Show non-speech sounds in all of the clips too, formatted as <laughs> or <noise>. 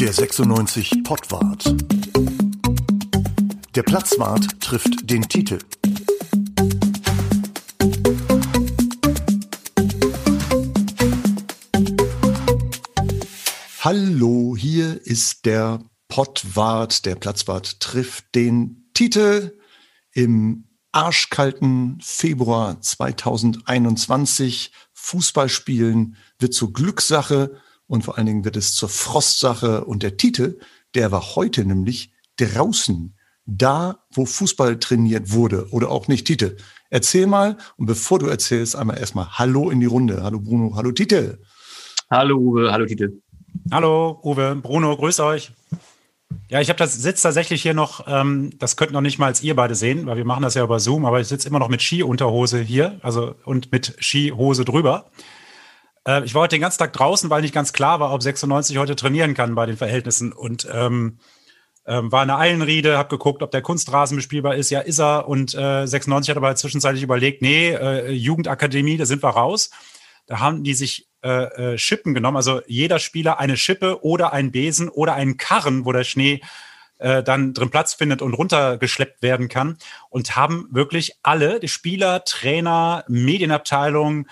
Der 96 Pottwart. Der Platzwart trifft den Titel. Hallo, hier ist der Pottwart. Der Platzwart trifft den Titel im arschkalten Februar 2021. Fußballspielen wird zur Glückssache und vor allen Dingen wird es zur Frostsache. Und der Titel, der war heute nämlich draußen, da, wo Fußball trainiert wurde oder auch nicht. Titel, erzähl mal und bevor du erzählst, einmal erstmal Hallo in die Runde. Hallo Bruno, hallo Titel. Hallo Uwe, hallo Titel. Hallo Uwe, Bruno, grüß euch. Ja, ich habe das sitzt tatsächlich hier noch, ähm, das könnten noch nicht mal als ihr beide sehen, weil wir machen das ja über Zoom, aber ich sitze immer noch mit Skiunterhose hier, also und mit Skihose drüber. Äh, ich war heute den ganzen Tag draußen, weil nicht ganz klar war, ob 96 heute trainieren kann bei den Verhältnissen und ähm, ähm, war in der Eilenriede, habe geguckt, ob der Kunstrasen bespielbar ist. Ja, ist er. Und äh, 96 hat aber zwischenzeitlich überlegt, nee, äh, Jugendakademie, da sind wir raus. Da haben die sich äh, äh, Schippen genommen. Also jeder Spieler eine Schippe oder einen Besen oder einen Karren, wo der Schnee äh, dann drin Platz findet und runtergeschleppt werden kann. Und haben wirklich alle, die Spieler, Trainer, Medienabteilung,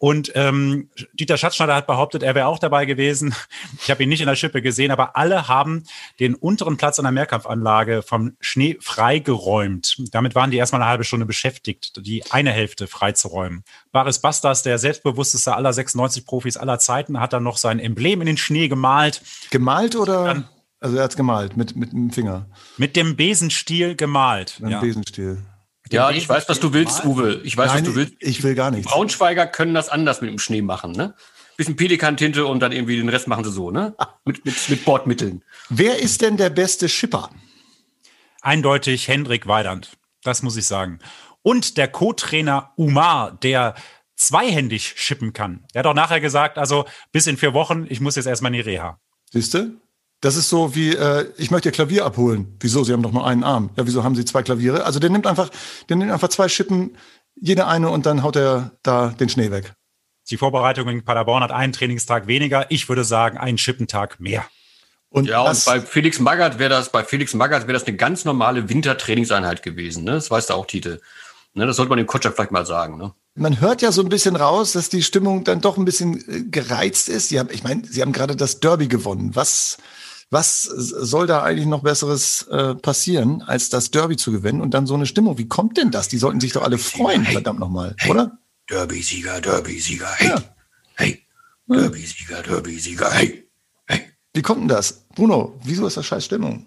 und ähm, Dieter Schatzschneider hat behauptet, er wäre auch dabei gewesen. Ich habe ihn nicht in der Schippe gesehen, aber alle haben den unteren Platz an der Mehrkampfanlage vom Schnee freigeräumt. Damit waren die erstmal eine halbe Stunde beschäftigt, die eine Hälfte freizuräumen. Baris Bastas, der selbstbewussteste aller 96 Profis aller Zeiten, hat dann noch sein Emblem in den Schnee gemalt. Gemalt oder? Dann, also er hat es gemalt mit, mit dem Finger. Mit dem Besenstiel gemalt. Mit dem ja. Besenstiel. Ja, ich weiß, was du willst, Uwe. Ich weiß, Nein, was du willst. Ich will gar nicht. Braunschweiger können das anders mit dem Schnee machen, ne? Bisschen Pelikantinte und dann irgendwie den Rest machen sie so, ne? <laughs> Mit, mit, mit Bordmitteln. Wer ist denn der beste Schipper? Eindeutig Hendrik Weidand. Das muss ich sagen. Und der Co-Trainer Umar, der zweihändig schippen kann. Der hat auch nachher gesagt, also bis in vier Wochen, ich muss jetzt erstmal in die Reha. Siehst du? Das ist so wie, äh, ich möchte ihr Klavier abholen. Wieso? Sie haben doch nur einen Arm. Ja, wieso haben Sie zwei Klaviere? Also der nimmt einfach, der nimmt einfach zwei Schippen, jede eine und dann haut er da den Schnee weg. Die Vorbereitung in Paderborn hat einen Trainingstag weniger. Ich würde sagen, einen Schippentag mehr. Und ja, und bei Felix Magath wäre das, bei Felix Magath wäre das eine ganz normale Wintertrainingseinheit gewesen, ne? Das weißt du auch, Tite. Ne, das sollte man dem Kotschak vielleicht mal sagen, ne? Man hört ja so ein bisschen raus, dass die Stimmung dann doch ein bisschen äh, gereizt ist. Sie haben, ich meine, Sie haben gerade das Derby gewonnen. Was, was soll da eigentlich noch Besseres äh, passieren, als das Derby zu gewinnen und dann so eine Stimmung? Wie kommt denn das? Die sollten sich doch alle freuen, hey, verdammt nochmal, hey, oder? Derby-Sieger, Derby-Sieger, hey, ja. hey, Derby-Sieger, Derby-Sieger, hey, hey. Wie kommt denn das? Bruno, wieso ist das scheiß Stimmung?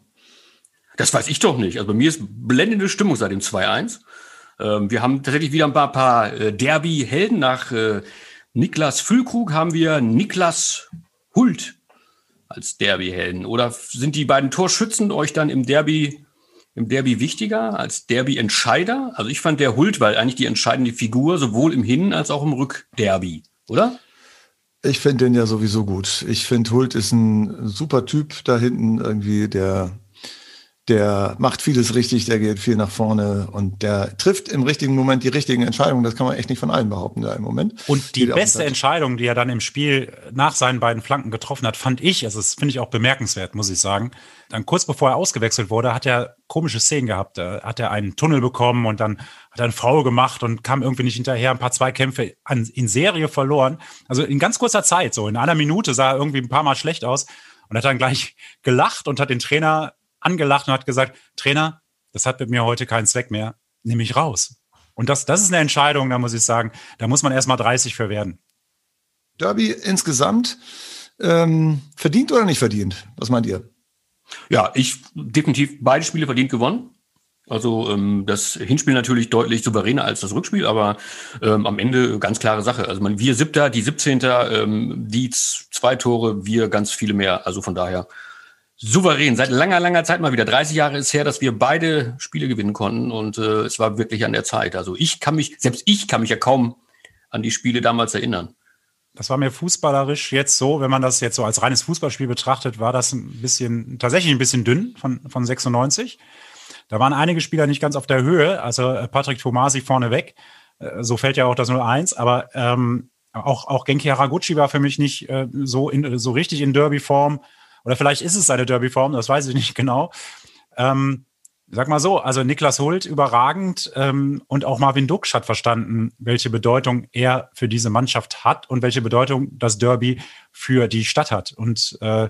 Das weiß ich doch nicht. Also bei mir ist blendende Stimmung seit dem 2-1. Ähm, wir haben tatsächlich wieder ein paar, paar äh, Derby-Helden. Nach äh, Niklas Füllkrug haben wir Niklas Hult als Derby-Helden? Oder sind die beiden Torschützen euch dann im Derby, im Derby wichtiger als Derby-Entscheider? Also ich fand der Hult, weil eigentlich die entscheidende Figur, sowohl im Hin- als auch im Rückderby, oder? Ich finde den ja sowieso gut. Ich finde, Hult ist ein super Typ da hinten irgendwie, der der macht vieles richtig, der geht viel nach vorne und der trifft im richtigen Moment die richtigen Entscheidungen. Das kann man echt nicht von allen behaupten da im Moment. Und die beste Entscheidung, die er dann im Spiel nach seinen beiden Flanken getroffen hat, fand ich, also das finde ich auch bemerkenswert, muss ich sagen. Dann kurz bevor er ausgewechselt wurde, hat er komische Szenen gehabt. Da hat er einen Tunnel bekommen und dann hat er einen Foul gemacht und kam irgendwie nicht hinterher, ein paar Zweikämpfe an, in Serie verloren. Also in ganz kurzer Zeit, so in einer Minute sah er irgendwie ein paar Mal schlecht aus und hat dann gleich gelacht und hat den Trainer angelacht und hat gesagt, Trainer, das hat mit mir heute keinen Zweck mehr, nehme ich raus. Und das, das ist eine Entscheidung, da muss ich sagen, da muss man erst mal 30 für werden. Derby insgesamt ähm, verdient oder nicht verdient? Was meint ihr? Ja, ich definitiv beide Spiele verdient gewonnen. Also ähm, das Hinspiel natürlich deutlich souveräner als das Rückspiel, aber ähm, am Ende ganz klare Sache. Also man, wir siebter, die 17. Ähm, die zwei Tore, wir ganz viele mehr. Also von daher souverän. Seit langer, langer Zeit mal wieder. 30 Jahre ist her, dass wir beide Spiele gewinnen konnten und äh, es war wirklich an der Zeit. Also ich kann mich, selbst ich kann mich ja kaum an die Spiele damals erinnern. Das war mir fußballerisch jetzt so, wenn man das jetzt so als reines Fußballspiel betrachtet, war das ein bisschen, tatsächlich ein bisschen dünn von, von 96. Da waren einige Spieler nicht ganz auf der Höhe, also äh, Patrick Tomasi vorneweg. Äh, so fällt ja auch das 0-1, aber ähm, auch, auch Genki Haraguchi war für mich nicht äh, so, in, so richtig in Derby-Form. Oder vielleicht ist es seine Derby-Form, das weiß ich nicht genau. Ähm, sag mal so, also Niklas Hult überragend ähm, und auch Marvin Duksch hat verstanden, welche Bedeutung er für diese Mannschaft hat und welche Bedeutung das Derby für die Stadt hat. Und äh,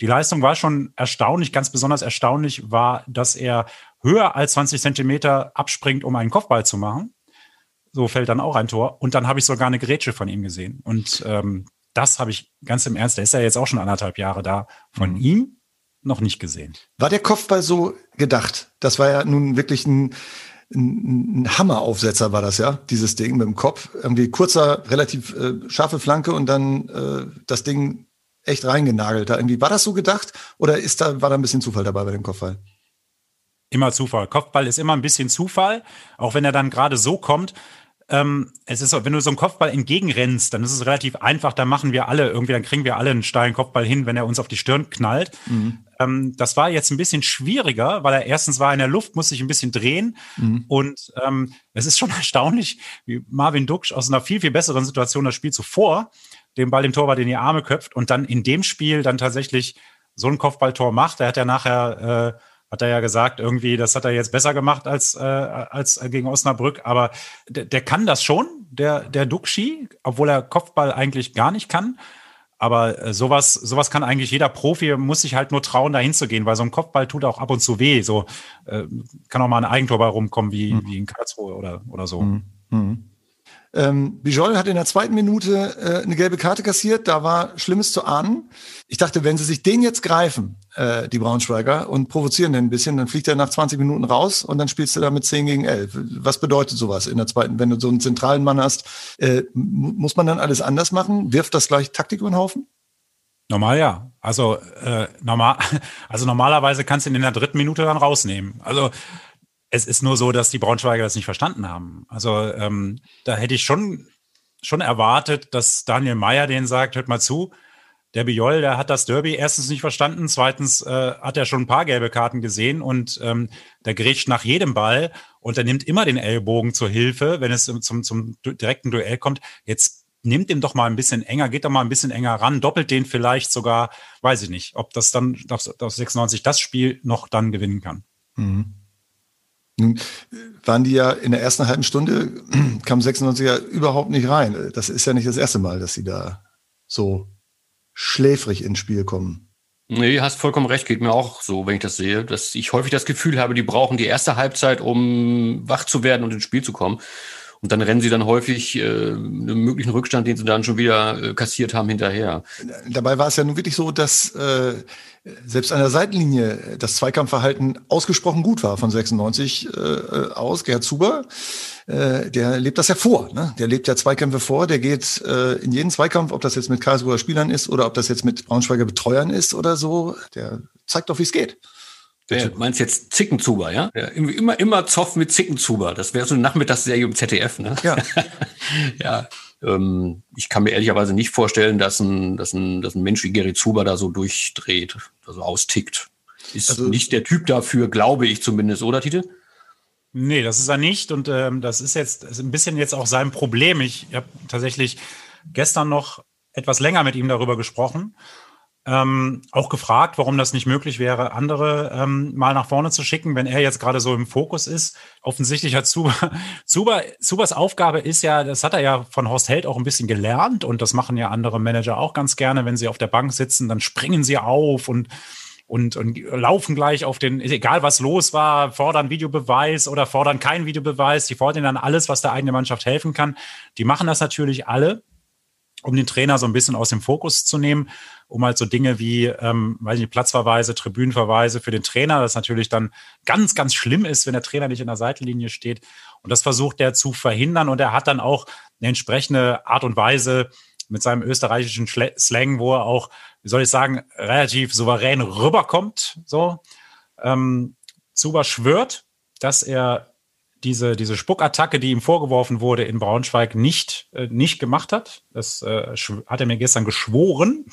die Leistung war schon erstaunlich. Ganz besonders erstaunlich war, dass er höher als 20 Zentimeter abspringt, um einen Kopfball zu machen. So fällt dann auch ein Tor. Und dann habe ich sogar eine Grätsche von ihm gesehen. Und ähm, das habe ich ganz im Ernst, der ist ja jetzt auch schon anderthalb Jahre da, von mhm. ihm noch nicht gesehen. War der Kopfball so gedacht? Das war ja nun wirklich ein, ein, ein Hammeraufsetzer, war das ja, dieses Ding mit dem Kopf. Irgendwie kurzer, relativ äh, scharfe Flanke und dann äh, das Ding echt reingenagelt. Da irgendwie war das so gedacht oder ist da war da ein bisschen Zufall dabei bei dem Kopfball? Immer Zufall. Kopfball ist immer ein bisschen Zufall, auch wenn er dann gerade so kommt ähm, es ist so, wenn du so einen Kopfball entgegenrennst, dann ist es relativ einfach, da machen wir alle irgendwie, dann kriegen wir alle einen steilen Kopfball hin, wenn er uns auf die Stirn knallt. Mhm. Ähm, das war jetzt ein bisschen schwieriger, weil er erstens war in der Luft, muss sich ein bisschen drehen mhm. und ähm, es ist schon <laughs> erstaunlich, wie Marvin Duksch aus einer viel, viel besseren Situation das Spiel zuvor den Ball dem Torwart in die Arme köpft und dann in dem Spiel dann tatsächlich so ein Kopfballtor macht. Er hat ja nachher äh, hat er ja gesagt, irgendwie, das hat er jetzt besser gemacht als, äh, als gegen Osnabrück. Aber der, der kann das schon, der, der Duxi, obwohl er Kopfball eigentlich gar nicht kann. Aber äh, sowas, sowas kann eigentlich jeder Profi, muss sich halt nur trauen, da hinzugehen, weil so ein Kopfball tut auch ab und zu weh. So äh, kann auch mal ein Eigentor bei rumkommen, wie, mhm. wie in Karlsruhe oder, oder so. Mhm. Ähm, Bijol hat in der zweiten Minute äh, eine gelbe Karte kassiert, da war Schlimmes zu ahnen. Ich dachte, wenn sie sich den jetzt greifen, äh, die Braunschweiger, und provozieren den ein bisschen, dann fliegt er nach 20 Minuten raus und dann spielst du da mit 10 gegen 11. Was bedeutet sowas in der zweiten, wenn du so einen zentralen Mann hast? Äh, muss man dann alles anders machen? Wirft das gleich Taktik über den Haufen? Normal ja. Also, äh, normal, <laughs> also normalerweise kannst du ihn in der dritten Minute dann rausnehmen. Also es ist nur so, dass die Braunschweiger das nicht verstanden haben. Also ähm, da hätte ich schon, schon erwartet, dass Daniel Meyer den sagt, hört mal zu, der Biol, der hat das Derby erstens nicht verstanden, zweitens äh, hat er schon ein paar gelbe Karten gesehen und ähm, der grätscht nach jedem Ball und er nimmt immer den Ellbogen zur Hilfe, wenn es zum, zum direkten Duell kommt. Jetzt nimmt ihm doch mal ein bisschen enger, geht doch mal ein bisschen enger ran, doppelt den vielleicht sogar, weiß ich nicht, ob das dann auf 96 das Spiel noch dann gewinnen kann. Mhm. Nun waren die ja in der ersten halben Stunde, <clears throat> kam 96er überhaupt nicht rein. Das ist ja nicht das erste Mal, dass sie da so schläfrig ins Spiel kommen. Nee, hast vollkommen recht, geht mir auch so, wenn ich das sehe, dass ich häufig das Gefühl habe, die brauchen die erste Halbzeit, um wach zu werden und ins Spiel zu kommen. Und dann rennen sie dann häufig äh, einen möglichen Rückstand, den sie dann schon wieder äh, kassiert haben, hinterher. Dabei war es ja nun wirklich so, dass äh, selbst an der Seitenlinie das Zweikampfverhalten ausgesprochen gut war von 96 äh, aus. Gerhard Zuber, äh, der lebt das ja vor. Ne? Der lebt ja Zweikämpfe vor. Der geht äh, in jeden Zweikampf, ob das jetzt mit Karlsruher Spielern ist oder ob das jetzt mit Braunschweiger Betreuern ist oder so. Der zeigt doch, wie es geht. Ja, du meinst jetzt Zickenzuber, ja? ja? Immer, immer Zoff mit Zickenzuber. Das wäre so eine Nachmittagsserie im ZDF, ne? Ja. <laughs> ja. Ähm, ich kann mir ehrlicherweise nicht vorstellen, dass ein, dass ein, dass ein Mensch wie Gary Zuber da so durchdreht, also austickt. Ist also, nicht der Typ dafür, glaube ich zumindest, oder Tite? Nee, das ist er nicht. Und ähm, das ist jetzt ist ein bisschen jetzt auch sein Problem. Ich habe tatsächlich gestern noch etwas länger mit ihm darüber gesprochen ähm, auch gefragt, warum das nicht möglich wäre, andere ähm, mal nach vorne zu schicken, wenn er jetzt gerade so im Fokus ist. Offensichtlich hat Zuber, Zuber, Zubers Aufgabe ist ja, das hat er ja von Horst Held auch ein bisschen gelernt und das machen ja andere Manager auch ganz gerne, wenn sie auf der Bank sitzen, dann springen sie auf und und, und laufen gleich auf den, egal was los war, fordern Videobeweis oder fordern keinen Videobeweis, die fordern dann alles, was der eigene Mannschaft helfen kann. Die machen das natürlich alle, um den Trainer so ein bisschen aus dem Fokus zu nehmen um halt so Dinge wie, ähm, weiß nicht, Platzverweise, Tribünenverweise für den Trainer, das natürlich dann ganz, ganz schlimm ist, wenn der Trainer nicht in der Seitenlinie steht. Und das versucht er zu verhindern. Und er hat dann auch eine entsprechende Art und Weise mit seinem österreichischen Slang, wo er auch, wie soll ich sagen, relativ souverän rüberkommt. So, ähm, Zuber schwört, dass er diese, diese Spuckattacke, die ihm vorgeworfen wurde in Braunschweig, nicht, äh, nicht gemacht hat. Das äh, hat er mir gestern geschworen.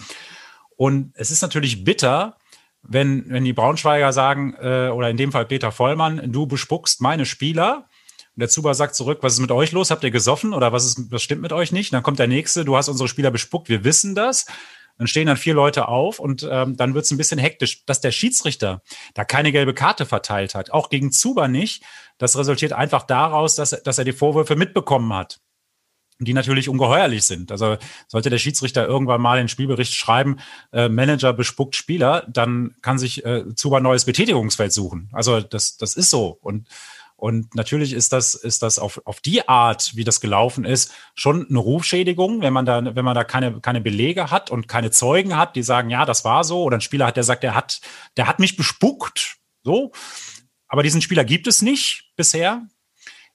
Und es ist natürlich bitter, wenn, wenn die Braunschweiger sagen, äh, oder in dem Fall Peter Vollmann, du bespuckst meine Spieler. Und der Zuber sagt zurück, was ist mit euch los? Habt ihr gesoffen oder was, ist, was stimmt mit euch nicht? Und dann kommt der nächste, du hast unsere Spieler bespuckt, wir wissen das. Dann stehen dann vier Leute auf und ähm, dann wird es ein bisschen hektisch. Dass der Schiedsrichter da keine gelbe Karte verteilt hat, auch gegen Zuba nicht, das resultiert einfach daraus, dass, dass er die Vorwürfe mitbekommen hat die natürlich ungeheuerlich sind. Also sollte der Schiedsrichter irgendwann mal den Spielbericht schreiben, äh, Manager bespuckt Spieler, dann kann sich äh, Zuba ein neues Betätigungsfeld suchen. Also das, das ist so. Und, und natürlich ist das, ist das auf, auf die Art, wie das gelaufen ist, schon eine Rufschädigung, wenn man da, wenn man da keine, keine Belege hat und keine Zeugen hat, die sagen, ja, das war so, oder ein Spieler hat, der sagt, der hat, der hat mich bespuckt. So. Aber diesen Spieler gibt es nicht bisher.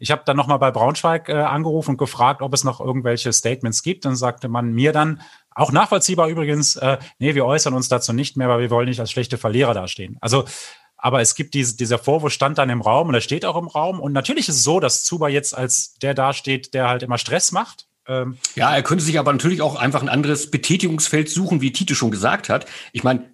Ich habe dann nochmal bei Braunschweig äh, angerufen und gefragt, ob es noch irgendwelche Statements gibt. Dann sagte man mir dann, auch nachvollziehbar übrigens, äh, nee, wir äußern uns dazu nicht mehr, weil wir wollen nicht als schlechte Verlierer dastehen. Also, aber es gibt diese, dieser Vorwurf stand dann im Raum und er steht auch im Raum. Und natürlich ist es so, dass Zuba jetzt als der dasteht, der halt immer Stress macht. Ähm, ja, er könnte sich aber natürlich auch einfach ein anderes Betätigungsfeld suchen, wie Tite schon gesagt hat. Ich meine,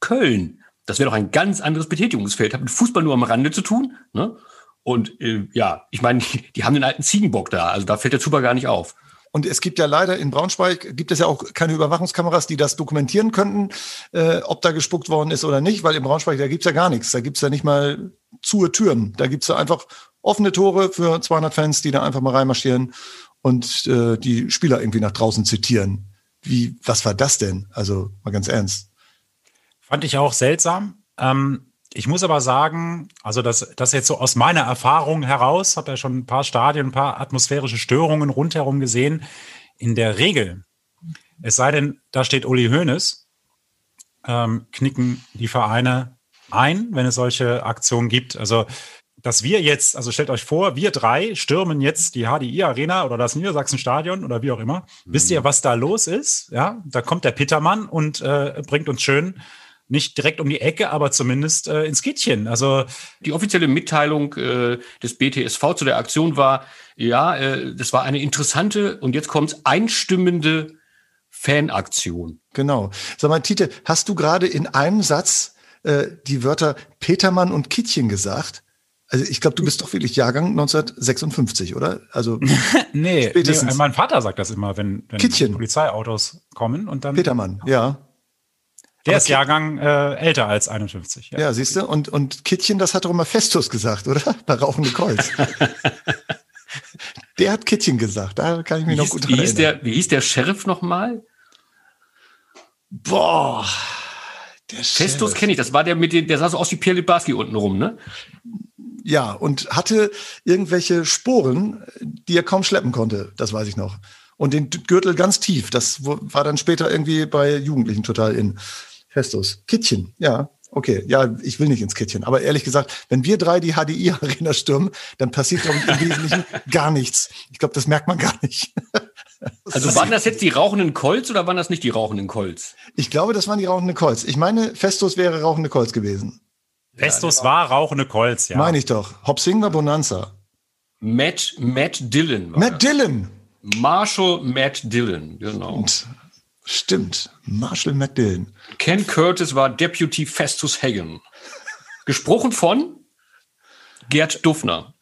Köln, das wäre doch ein ganz anderes Betätigungsfeld, hat mit Fußball nur am Rande zu tun. Ne? Und äh, ja, ich meine, <laughs> die haben den alten Ziegenbock da, also da fällt der Zuber gar nicht auf. Und es gibt ja leider in Braunschweig, gibt es ja auch keine Überwachungskameras, die das dokumentieren könnten, äh, ob da gespuckt worden ist oder nicht, weil in Braunschweig, da gibt's ja gar nichts. Da gibt's ja nicht mal zu Türen. Da gibt's ja einfach offene Tore für 200 Fans, die da einfach mal reinmarschieren und äh, die Spieler irgendwie nach draußen zitieren. Wie, was war das denn? Also mal ganz ernst. Fand ich auch seltsam. Ähm, ich muss aber sagen, also das, das jetzt so aus meiner Erfahrung heraus, habe ja schon ein paar Stadien, ein paar atmosphärische Störungen rundherum gesehen. In der Regel, es sei denn, da steht Uli Hoeneß, ähm, knicken die Vereine ein, wenn es solche Aktionen gibt. Also, dass wir jetzt, also stellt euch vor, wir drei stürmen jetzt die HDI Arena oder das Niedersachsen-Stadion oder wie auch immer. Mhm. Wisst ihr, was da los ist? Ja, da kommt der Pittermann und äh, bringt uns schön nicht direkt um die Ecke, aber zumindest äh, ins Kittchen. Also die offizielle Mitteilung äh, des BTSV zu der Aktion war, ja, äh, das war eine interessante und jetzt kommt's einstimmende Fanaktion. Genau. Sag mal, Tite, hast du gerade in einem Satz äh, die Wörter Petermann und Kittchen gesagt? Also ich glaube, du bist doch wirklich Jahrgang 1956, oder? Also <laughs> nee, nee, mein Vater sagt das immer, wenn, wenn Polizeiautos kommen und dann Petermann, ja. Der ist Jahrgang äh, älter als 51. Ja, ja siehst du? Und, und Kittchen, das hat doch immer Festus gesagt, oder? <laughs> Bei Rauchende Kreuz. <laughs> der hat Kittchen gesagt, da kann ich mich wie noch gut wie hieß der, Wie hieß der Sheriff nochmal? Boah. Der Festus kenne ich, das war der mit den, der sah so aus wie Pierre Libarski unten rum, ne? Ja, und hatte irgendwelche Sporen, die er kaum schleppen konnte, das weiß ich noch. Und den Gürtel ganz tief, das war dann später irgendwie bei Jugendlichen total in. Festus. Kittchen, ja. Okay, ja, ich will nicht ins Kittchen. Aber ehrlich gesagt, wenn wir drei die HDI-Arena stürmen, dann passiert glaube ich im Wesentlichen <laughs> gar nichts. Ich glaube, das merkt man gar nicht. <laughs> Also waren das jetzt die rauchenden Colts oder waren das nicht die rauchenden Colts? Ich glaube, das waren die rauchenden Colts. Ich meine, Festus wäre rauchende Colts gewesen. Festus ja, war rauchende Colts, ja. Meine ich doch. Hopsing war Bonanza. Matt, Matt Dillon. Matt das. Dillon. Marshall Matt Dillon, genau. Und Stimmt. Marshall McDillan. Ken Curtis war Deputy Festus Hagen. Gesprochen von Gerd Duffner.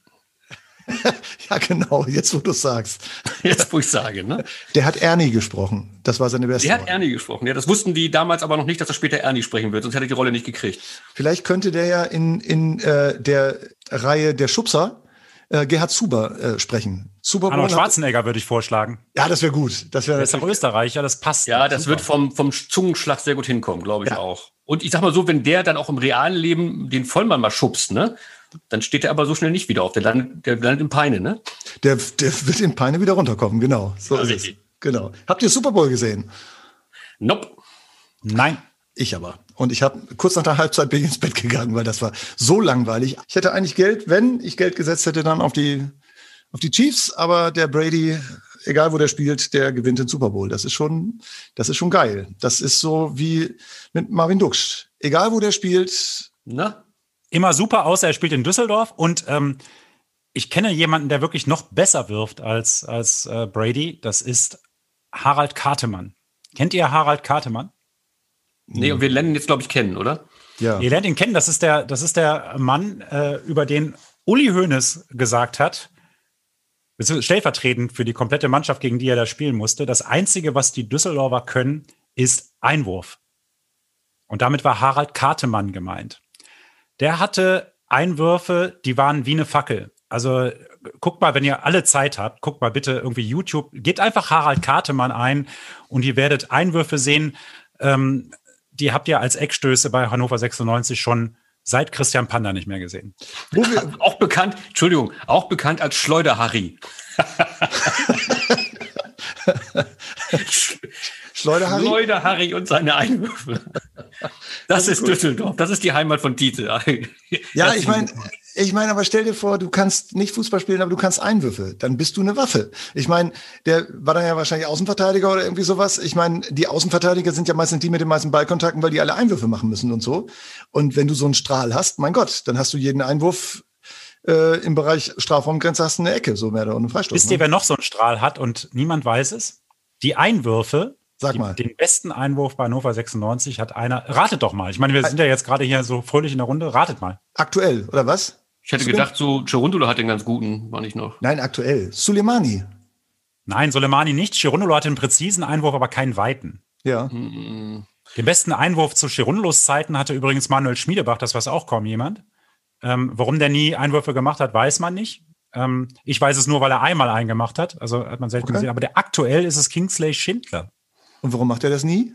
<laughs> ja, genau, jetzt wo du sagst. Jetzt, wo ich sage, ne? Der hat Ernie gesprochen. Das war seine beste Der hat Ernie gesprochen. Ja, das wussten die damals aber noch nicht, dass er später Ernie sprechen wird, sonst hätte er die Rolle nicht gekriegt. Vielleicht könnte der ja in, in äh, der Reihe der Schubser äh, Gerhard Zuber äh, sprechen. Zuber Arnold Schwarzenegger würde ich vorschlagen. Ja, das wäre gut. Das wäre. ist doch Österreicher, das passt. Ja, das super. wird vom, vom Zungenschlag sehr gut hinkommen, glaube ich ja. auch. Und ich sag mal so, wenn der dann auch im realen Leben den Vollmann mal schubst, ne? Dann steht er aber so schnell nicht wieder auf. Der landet, der landet in Peine, ne? Der, der wird in Peine wieder runterkommen, genau. So ja, ist richtig. es. Genau. Habt ihr Super Bowl gesehen? Nope. Nein. Ich aber. Und ich habe kurz nach der Halbzeit bin ich ins Bett gegangen, weil das war so langweilig. Ich hätte eigentlich Geld, wenn ich Geld gesetzt hätte, dann auf die, auf die Chiefs, aber der Brady, egal wo der spielt, der gewinnt den Super Bowl. Das ist schon, das ist schon geil. Das ist so wie mit Marvin Dux. Egal wo der spielt. Na? Immer super, außer er spielt in Düsseldorf. Und ähm, ich kenne jemanden, der wirklich noch besser wirft als, als äh, Brady. Das ist Harald Kartemann. Kennt ihr Harald Kartemann? Nee, und wir lernen ihn jetzt, glaube ich, kennen, oder? Ja. Ihr lernt ihn kennen. Das ist der, das ist der Mann, äh, über den Uli Hoeneß gesagt hat, stellvertretend für die komplette Mannschaft, gegen die er da spielen musste. Das Einzige, was die Düsseldorfer können, ist Einwurf. Und damit war Harald Kartemann gemeint. Der hatte Einwürfe, die waren wie eine Fackel. Also guckt mal, wenn ihr alle Zeit habt, guckt mal bitte irgendwie YouTube, gebt einfach Harald Kartemann ein und ihr werdet Einwürfe sehen. Ähm, die habt ihr als Eckstöße bei Hannover 96 schon seit Christian Panda nicht mehr gesehen. <laughs> auch bekannt, Entschuldigung, auch bekannt als Schleuder-Harry. <laughs> Schleuder-Harry? Schleuder-Harry und seine Einwürfe. <laughs> Das, das ist, ist Düsseldorf. Das ist die Heimat von Dieter. Ja, ich meine, ich meine, aber stell dir vor, du kannst nicht Fußball spielen, aber du kannst Einwürfe. Dann bist du eine Waffe. Ich meine, der war dann ja wahrscheinlich Außenverteidiger oder irgendwie sowas. Ich meine, die Außenverteidiger sind ja meistens die mit den meisten Ballkontakten, weil die alle Einwürfe machen müssen und so. Und wenn du so einen Strahl hast, mein Gott, dann hast du jeden Einwurf äh, im Bereich Strafraumgrenze hast du eine Ecke, so mehr und einen Freistoß. Wisst ihr, ne? wer noch so einen Strahl hat und niemand weiß es? Die Einwürfe Sag mal. Den besten Einwurf bei Hannover 96 hat einer. Ratet doch mal. Ich meine, wir sind ja jetzt gerade hier so fröhlich in der Runde. Ratet mal. Aktuell, oder was? Ich hätte gedacht, so Cherundolo hat den ganz guten, war nicht noch. Nein, aktuell. Suleimani. Nein, Soleimani nicht. Cherundolo hatte einen präzisen Einwurf, aber keinen weiten. Ja. Den besten Einwurf zu Cherundolos Zeiten hatte übrigens Manuel Schmiedebach, das weiß auch kaum jemand. Ähm, warum der nie Einwürfe gemacht hat, weiß man nicht. Ähm, ich weiß es nur, weil er einmal einen gemacht hat. Also hat man selten okay. gesehen. Aber der aktuell ist es Kingsley Schindler. Und warum macht er das nie?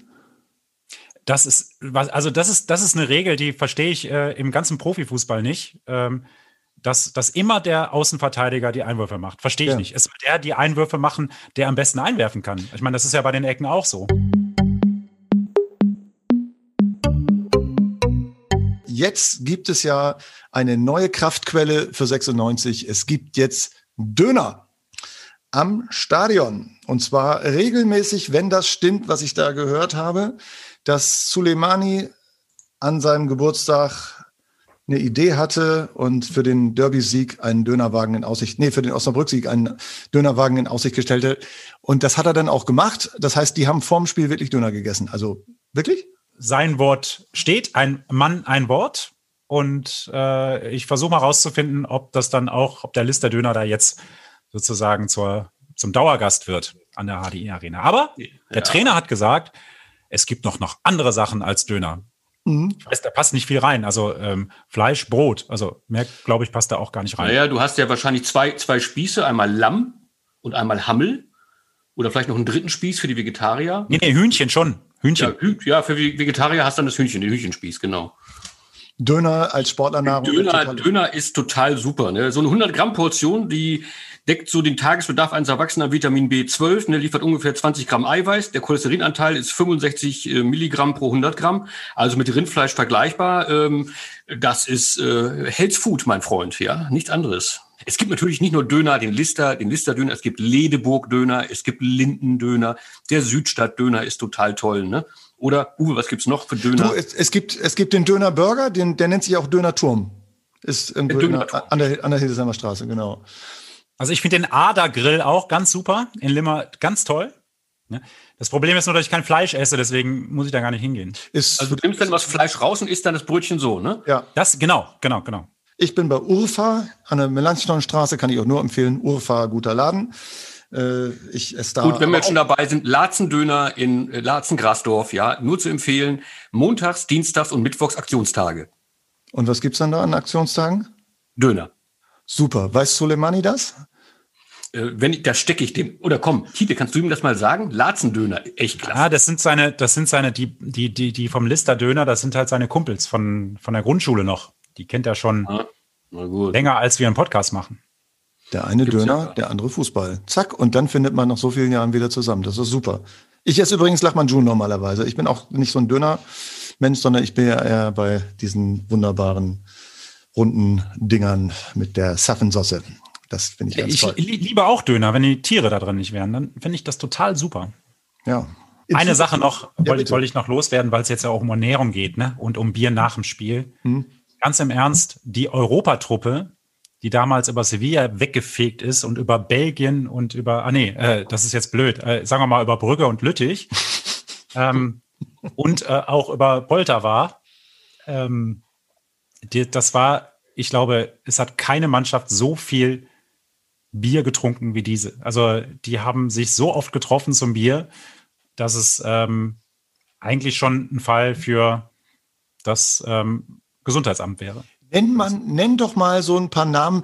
Das ist, also das ist, das ist eine Regel, die verstehe ich äh, im ganzen Profifußball nicht. Ähm, dass, dass immer der Außenverteidiger die Einwürfe macht. Verstehe ich ja. nicht. Es soll der die Einwürfe machen, der am besten einwerfen kann. Ich meine, das ist ja bei den Ecken auch so. Jetzt gibt es ja eine neue Kraftquelle für 96. Es gibt jetzt Döner am Stadion. Und zwar regelmäßig, wenn das stimmt, was ich da gehört habe, dass Suleimani an seinem Geburtstag eine Idee hatte und für den Derby-Sieg einen Dönerwagen in Aussicht, nee, für den Osnabrück-Sieg einen Dönerwagen in Aussicht gestellte. Und das hat er dann auch gemacht. Das heißt, die haben vorm Spiel wirklich Döner gegessen. Also wirklich? Sein Wort steht, ein Mann, ein Wort. Und äh, ich versuche mal rauszufinden, ob das dann auch, ob der Lister Döner da jetzt sozusagen zur, zum Dauergast wird an der HDI Arena. Aber der ja. Trainer hat gesagt, es gibt noch, noch andere Sachen als Döner. Mhm. Ich weiß, da passt nicht viel rein. Also ähm, Fleisch, Brot. Also mehr, glaube ich, passt da auch gar nicht rein. Naja, du hast ja wahrscheinlich zwei, zwei Spieße, einmal Lamm und einmal Hammel. Oder vielleicht noch einen dritten Spieß für die Vegetarier. Nee, nee, Hühnchen schon. Hühnchen. Ja, ja für Vegetarier hast du dann das Hühnchen, den Hühnchenspieß, genau. Döner als Sportlernahrung. Döner, Döner ist total super. Ne? So eine 100 Gramm Portion, die deckt so den Tagesbedarf eines Erwachsenen Vitamin B12, ne, liefert ungefähr 20 Gramm Eiweiß. Der Cholesterinanteil ist 65 äh, Milligramm pro 100 Gramm, also mit Rindfleisch vergleichbar. Ähm, das ist äh, Health Food, mein Freund, ja, nichts anderes. Es gibt natürlich nicht nur Döner, den Lister, den Lister-Döner, es gibt Ledeburg-Döner, es gibt Lindendöner, der Südstadt-Döner ist total toll, ne? Oder, Uwe, was gibt's noch für Döner? Du, es, es, gibt, es gibt den Döner-Burger, den, der nennt sich auch Döner-Turm. Ist irgendwo der der, an der, an der Hildesheimer Straße, genau. Also ich finde den Ader-Grill auch ganz super. In Limmer ganz toll. Ne? Das Problem ist nur, dass ich kein Fleisch esse, deswegen muss ich da gar nicht hingehen. Ist also du nimmst dann was Fleisch raus und isst dann das Brötchen so, ne? Ja. Das, genau, genau, genau. Ich bin bei Urfa an der Melanchthonstraße, kann ich auch nur empfehlen. Urfa, guter Laden. Äh, ich esse da. Gut, wenn wir jetzt schon dabei sind, Latzendöner in äh, Latzengrasdorf, ja, nur zu empfehlen. Montags, Dienstags und Mittwochs Aktionstage. Und was gibt's dann da an Aktionstagen? Döner. Super. Weiß Soleimani das? Äh, wenn ich, da stecke ich dem. Oder komm, Tite, kannst du ihm das mal sagen? Latzendöner, echt klasse. Ah, das sind seine, das sind seine, die, die, die, die vom Lister Döner, das sind halt seine Kumpels von, von der Grundschule noch. Die kennt er schon ah, länger, als wir einen Podcast machen. Der eine Gibt's Döner, ja. der andere Fußball. Zack, und dann findet man nach so vielen Jahren wieder zusammen. Das ist super. Ich esse übrigens Lachmann-Jun normalerweise. Ich bin auch nicht so ein Döner-Mensch, sondern ich bin ja eher bei diesen wunderbaren runden Dingern mit der Saffensauce. Das finde ich ganz ich toll. Ich liebe auch Döner, wenn die Tiere da drin nicht wären. Dann finde ich das total super. Ja. Eine Sache noch, ja, wollte, wollte ich noch loswerden, weil es jetzt ja auch um Ernährung geht ne? und um Bier nach dem Spiel. Hm. Ganz im Ernst, die Europatruppe, die damals über Sevilla weggefegt ist und über Belgien und über, ah nee, äh, das ist jetzt blöd, äh, sagen wir mal über Brügge und Lüttich <laughs> ähm, und äh, auch über Polter war, ähm, die, das war, ich glaube, es hat keine Mannschaft so viel Bier getrunken wie diese. Also die haben sich so oft getroffen zum Bier, dass es, ähm, eigentlich schon ein Fall für das ähm, Gesundheitsamt wäre. Nennt man, nenn doch mal so ein paar Namen,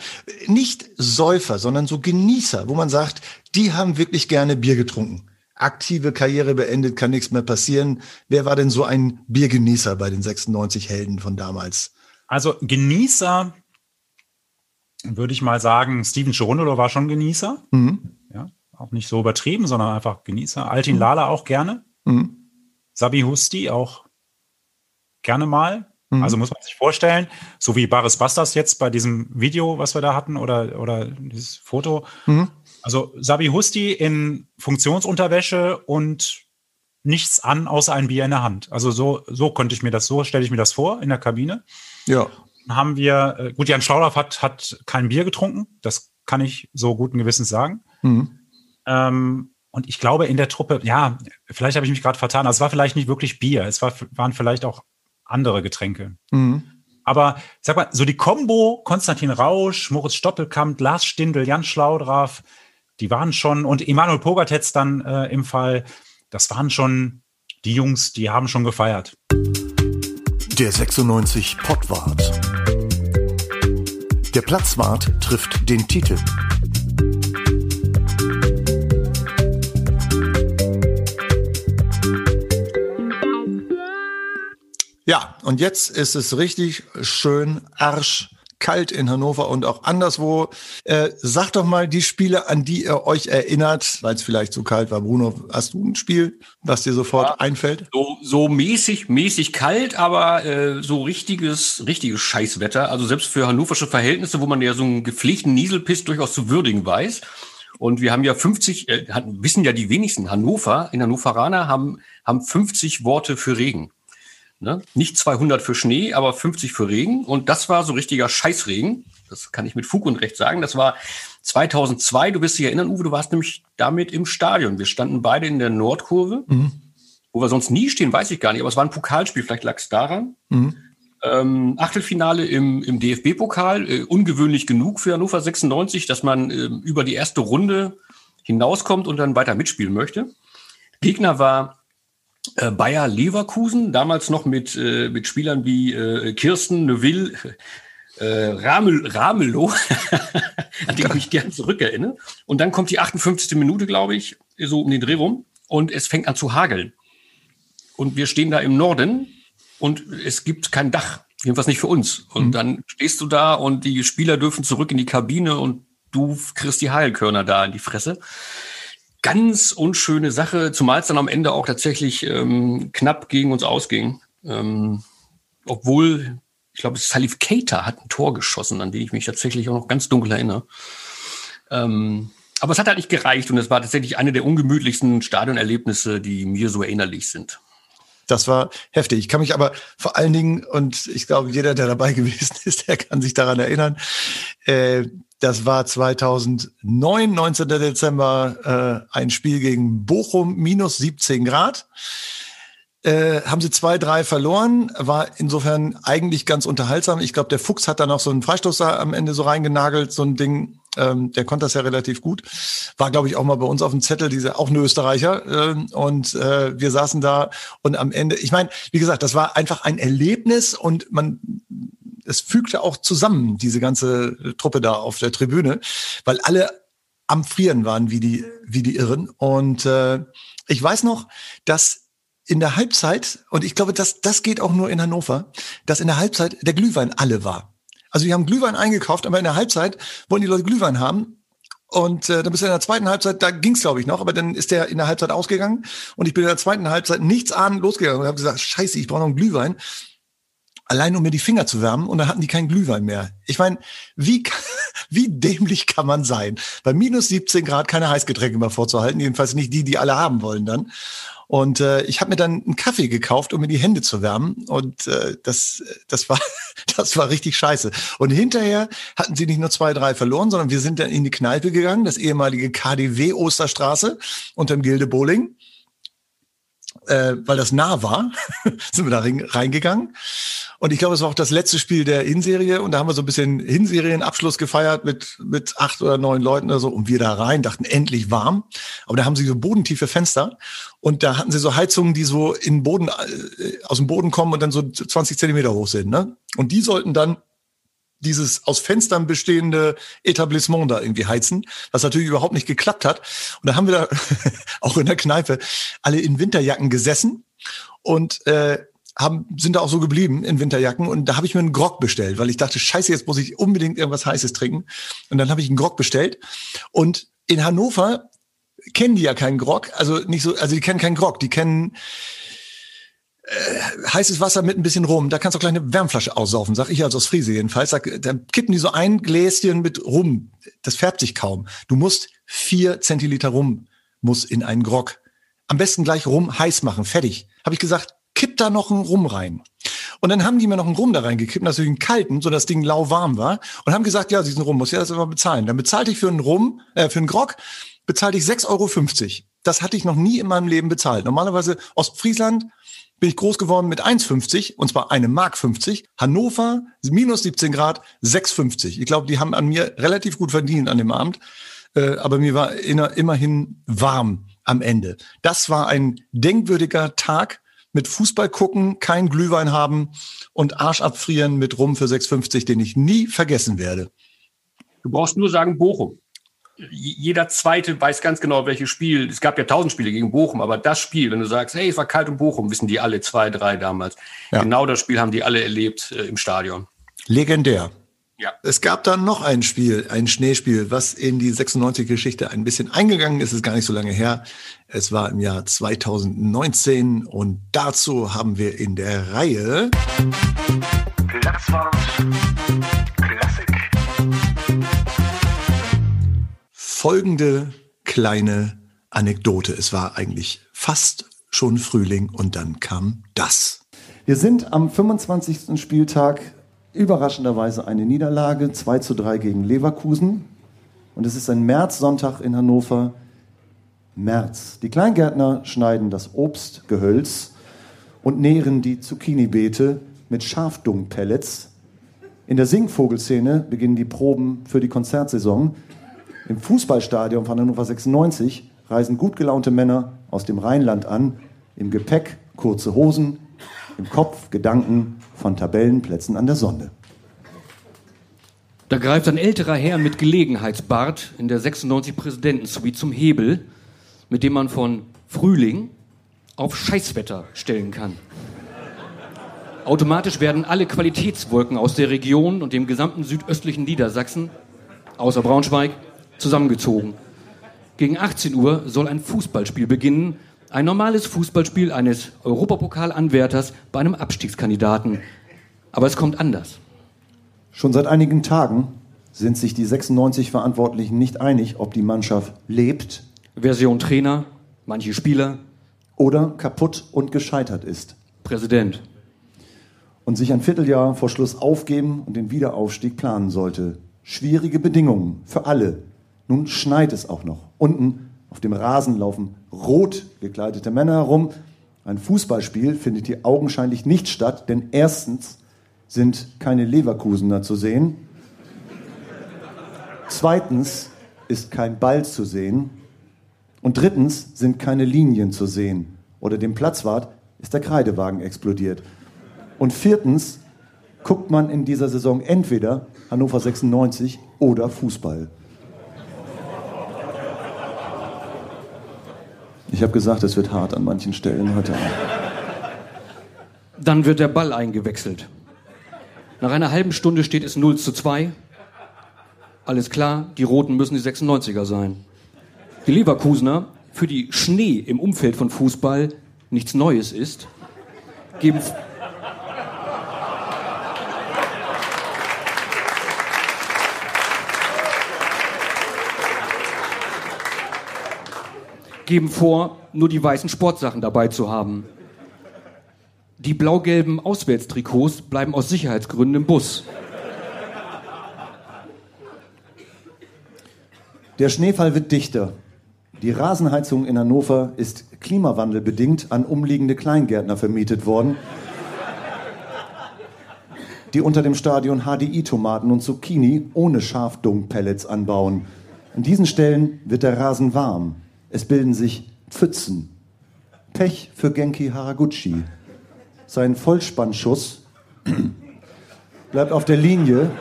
nicht Säufer, sondern so Genießer, wo man sagt, die haben wirklich gerne Bier getrunken. Aktive Karriere beendet, kann nichts mehr passieren. Wer war denn so ein Biergenießer bei den 96 Helden von damals? Also Genießer, würde ich mal sagen, Steven Cherundolo war schon Genießer. Mhm. Ja, auch nicht so übertrieben, sondern einfach Genießer. Altin mhm. Lala auch gerne. Mhm. Sabi Husti auch gerne mal. Mhm. Also muss man sich vorstellen, so wie Baris Bastas jetzt bei diesem Video, was wir da hatten, oder, oder dieses Foto. Mhm. Also Sabi Husti in Funktionsunterwäsche und nichts an, außer ein Bier in der Hand. Also so, so könnte ich mir das, so stelle ich mir das vor in der Kabine. Ja. Dann haben wir, äh, gut, Jan Schlaudorf hat, hat kein Bier getrunken. Das kann ich so guten Gewissens sagen. Mhm. Ähm, und ich glaube in der Truppe, ja, vielleicht habe ich mich gerade vertan. Also es war vielleicht nicht wirklich Bier. Es war, waren vielleicht auch andere Getränke. Mhm. Aber sag mal, so die Combo Konstantin Rausch, Moritz Stoppelkamp, Lars Stindl, Jan Schlaudraff, die waren schon, und Emanuel Pogatetz dann äh, im Fall, das waren schon die Jungs, die haben schon gefeiert. Der 96 Pottwart. Der Platzwart trifft den Titel. Ja, und jetzt ist es richtig schön arschkalt in Hannover und auch anderswo. Äh, sagt doch mal die Spiele, an die ihr euch erinnert, weil es vielleicht zu kalt war. Bruno, hast du ein Spiel, was dir sofort ja, einfällt? So, so mäßig, mäßig kalt, aber äh, so richtiges, richtiges Scheißwetter. Also selbst für hannoversche Verhältnisse, wo man ja so einen gepflegten Nieselpiss durchaus zu würdigen weiß. Und wir haben ja 50, äh, wissen ja die wenigsten, Hannover, in Hannoveraner haben, haben 50 Worte für Regen. Ne? Nicht 200 für Schnee, aber 50 für Regen. Und das war so richtiger Scheißregen. Das kann ich mit Fug und Recht sagen. Das war 2002. Du wirst dich erinnern, Uwe, du warst nämlich damit im Stadion. Wir standen beide in der Nordkurve. Mhm. Wo wir sonst nie stehen, weiß ich gar nicht. Aber es war ein Pokalspiel. Vielleicht lag es daran. Mhm. Ähm, Achtelfinale im, im DFB-Pokal. Äh, ungewöhnlich genug für Hannover 96, dass man äh, über die erste Runde hinauskommt und dann weiter mitspielen möchte. Gegner war Bayer Leverkusen, damals noch mit, äh, mit Spielern wie äh, Kirsten, Neuville, äh, Ramel, Ramelow, <laughs> an den ich mich gern zurückerinnere. Und dann kommt die 58. Minute, glaube ich, so um den Dreh rum und es fängt an zu hageln. Und wir stehen da im Norden und es gibt kein Dach, jedenfalls nicht für uns. Und mhm. dann stehst du da und die Spieler dürfen zurück in die Kabine und du kriegst die Heilkörner da in die Fresse ganz unschöne Sache, zumal es dann am Ende auch tatsächlich ähm, knapp gegen uns ausging. Ähm, obwohl, ich glaube, Salif Keita hat ein Tor geschossen, an den ich mich tatsächlich auch noch ganz dunkel erinnere. Ähm, aber es hat halt nicht gereicht und es war tatsächlich eine der ungemütlichsten Stadionerlebnisse, die mir so erinnerlich sind. Das war heftig. Ich kann mich aber vor allen Dingen, und ich glaube, jeder, der dabei <laughs> gewesen ist, der kann sich daran erinnern, äh, das war 2009, 19. Dezember, äh, ein Spiel gegen Bochum, minus 17 Grad. Äh, haben sie zwei, drei verloren, war insofern eigentlich ganz unterhaltsam. Ich glaube, der Fuchs hat da noch so einen Freistoß am Ende so reingenagelt, so ein Ding. Ähm, der konnte das ja relativ gut. War, glaube ich, auch mal bei uns auf dem Zettel, diese auch ein Österreicher. Ähm, und äh, wir saßen da und am Ende, ich meine, wie gesagt, das war einfach ein Erlebnis und man es fügte auch zusammen, diese ganze äh, Truppe da auf der Tribüne, weil alle am Frieren waren wie die, wie die Irren. Und äh, ich weiß noch, dass in der Halbzeit, und ich glaube, das, das geht auch nur in Hannover, dass in der Halbzeit der Glühwein alle war. Also wir haben Glühwein eingekauft, aber in der Halbzeit wollen die Leute Glühwein haben. Und äh, dann bist du in der zweiten Halbzeit, da ging's glaube ich noch, aber dann ist der in der Halbzeit ausgegangen und ich bin in der zweiten Halbzeit nichts ahnend losgegangen und habe gesagt, scheiße, ich brauche noch einen Glühwein allein um mir die Finger zu wärmen und dann hatten die keinen Glühwein mehr. Ich meine, wie, <laughs> wie dämlich kann man sein, bei minus 17 Grad keine Heißgetränke mehr vorzuhalten, jedenfalls nicht die, die alle haben wollen dann. Und äh, ich habe mir dann einen Kaffee gekauft, um mir die Hände zu wärmen. Und äh, das, das, war, <laughs> das war richtig scheiße. Und hinterher hatten sie nicht nur zwei, drei verloren, sondern wir sind dann in die Kneipe gegangen, das ehemalige KDW Osterstraße unterm Gilde Bowling äh, weil das nah war, <laughs> sind wir da reingegangen. Und ich glaube, es war auch das letzte Spiel der Hinserie. Und da haben wir so ein bisschen Hinserienabschluss gefeiert mit, mit acht oder neun Leuten oder so. Und wir da rein, dachten, endlich warm. Aber da haben sie so bodentiefe Fenster. Und da hatten sie so Heizungen, die so in Boden, äh, aus dem Boden kommen und dann so 20 Zentimeter hoch sind. Ne? Und die sollten dann dieses aus Fenstern bestehende Etablissement da irgendwie heizen, was natürlich überhaupt nicht geklappt hat. Und da haben wir da <laughs> auch in der Kneipe alle in Winterjacken gesessen und äh, haben, sind da auch so geblieben in Winterjacken und da habe ich mir einen Grog bestellt, weil ich dachte, scheiße, jetzt muss ich unbedingt irgendwas Heißes trinken. Und dann habe ich einen Grog bestellt und in Hannover kennen die ja keinen Grog, also nicht so, also die kennen keinen Grog, die kennen äh, heißes Wasser mit ein bisschen Rum, da kannst du gleich eine Wärmflasche aussaufen, sag ich also aus Friese jedenfalls. Da, da kippen die so ein Gläschen mit Rum, das färbt sich kaum. Du musst vier Zentiliter Rum muss in einen Grog. Am besten gleich Rum heiß machen, fertig. Habe ich gesagt, kipp da noch einen Rum rein. Und dann haben die mir noch einen Rum da reingekippt, natürlich einen kalten, so das Ding lauwarm war, und haben gesagt, ja, diesen Rum muss ja das aber bezahlen. Dann bezahlte ich für einen Rum, äh, für einen Grog, bezahlte ich 6,50 Euro. Das hatte ich noch nie in meinem Leben bezahlt. Normalerweise Ostfriesland bin ich groß geworden mit 1,50 und zwar eine Mark 50. Hannover minus 17 Grad 6,50. Ich glaube, die haben an mir relativ gut verdient an dem Abend, äh, aber mir war immerhin warm am Ende. Das war ein denkwürdiger Tag mit Fußball gucken, kein Glühwein haben und Arsch abfrieren mit Rum für 6,50, den ich nie vergessen werde. Du brauchst nur sagen Bochum jeder Zweite weiß ganz genau, welches Spiel. Es gab ja tausend Spiele gegen Bochum, aber das Spiel, wenn du sagst, hey, es war kalt um Bochum, wissen die alle zwei, drei damals. Ja. Genau das Spiel haben die alle erlebt äh, im Stadion. Legendär. Ja. Es gab dann noch ein Spiel, ein Schneespiel, was in die 96-Geschichte ein bisschen eingegangen ist, ist gar nicht so lange her. Es war im Jahr 2019 und dazu haben wir in der Reihe Platzwart folgende kleine Anekdote. Es war eigentlich fast schon Frühling und dann kam das. Wir sind am 25. Spieltag überraschenderweise eine Niederlage, 2 zu 3 gegen Leverkusen. Und es ist ein Märzsonntag in Hannover. März. Die Kleingärtner schneiden das Obstgehölz und nähren die Zucchini-Beete mit Schafdung-Pellets. In der Singvogelszene beginnen die Proben für die Konzertsaison. Im Fußballstadion von Hannover 96 reisen gut gelaunte Männer aus dem Rheinland an, im Gepäck kurze Hosen, im Kopf Gedanken von Tabellenplätzen an der Sonne. Da greift ein älterer Herr mit Gelegenheitsbart in der 96 Präsidentensuite zum Hebel, mit dem man von Frühling auf Scheißwetter stellen kann. Automatisch werden alle Qualitätswolken aus der Region und dem gesamten südöstlichen Niedersachsen, außer Braunschweig, zusammengezogen. Gegen 18 Uhr soll ein Fußballspiel beginnen. Ein normales Fußballspiel eines Europapokalanwärters bei einem Abstiegskandidaten. Aber es kommt anders. Schon seit einigen Tagen sind sich die 96 Verantwortlichen nicht einig, ob die Mannschaft lebt. Version Trainer, manche Spieler. Oder kaputt und gescheitert ist. Präsident. Und sich ein Vierteljahr vor Schluss aufgeben und den Wiederaufstieg planen sollte. Schwierige Bedingungen für alle, nun schneit es auch noch. Unten auf dem Rasen laufen rot gekleidete Männer herum. Ein Fußballspiel findet hier augenscheinlich nicht statt, denn erstens sind keine Leverkusener zu sehen. Zweitens ist kein Ball zu sehen. Und drittens sind keine Linien zu sehen. Oder dem Platzwart ist der Kreidewagen explodiert. Und viertens guckt man in dieser Saison entweder Hannover 96 oder Fußball. Ich habe gesagt, es wird hart an manchen Stellen heute. Dann wird der Ball eingewechselt. Nach einer halben Stunde steht es 0 zu 2. Alles klar, die Roten müssen die 96er sein. Die Leverkusener, für die Schnee im Umfeld von Fußball nichts Neues ist, geben geben vor, nur die weißen Sportsachen dabei zu haben. Die blau-gelben Auswärtstrikots bleiben aus Sicherheitsgründen im Bus. Der Schneefall wird dichter. Die Rasenheizung in Hannover ist klimawandelbedingt an umliegende Kleingärtner vermietet worden. die unter dem Stadion HDI-Tomaten und Zucchini ohne Schafdung-Pellets anbauen. An diesen Stellen wird der Rasen warm. Es bilden sich Pfützen. Pech für Genki Haraguchi. Sein Vollspannschuss <clears throat> bleibt auf der Linie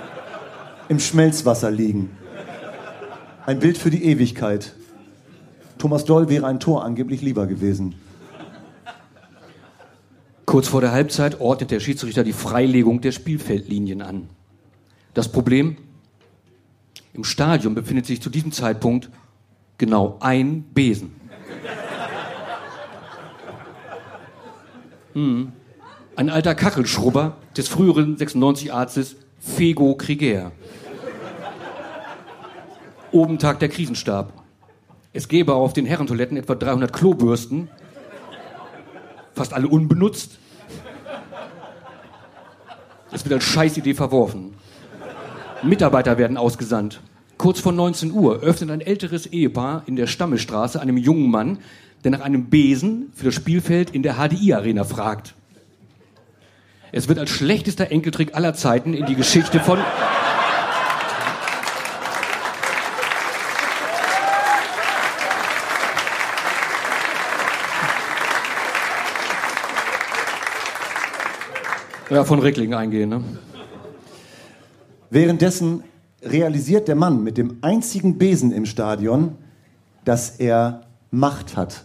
im Schmelzwasser liegen. Ein Bild für die Ewigkeit. Thomas Doll wäre ein Tor angeblich lieber gewesen. Kurz vor der Halbzeit ordnet der Schiedsrichter die Freilegung der Spielfeldlinien an. Das Problem? Im Stadion befindet sich zu diesem Zeitpunkt genau ein Besen. Hm. Ein alter Kachelschrubber des früheren 96-Arztes Fego Krieger. Oben tagt der Krisenstab. Es gäbe auf den Herrentoiletten etwa 300 Klobürsten, fast alle unbenutzt. Es wird als Scheißidee verworfen. Mitarbeiter werden ausgesandt. Kurz vor 19 Uhr öffnet ein älteres Ehepaar in der Stammestraße einem jungen Mann, der nach einem Besen für das Spielfeld in der HDI-Arena fragt. Es wird als schlechtester Enkeltrick aller Zeiten in die Geschichte von Ja, von Ricklingen eingehen. Ne? Währenddessen realisiert der Mann mit dem einzigen Besen im Stadion, dass er Macht hat.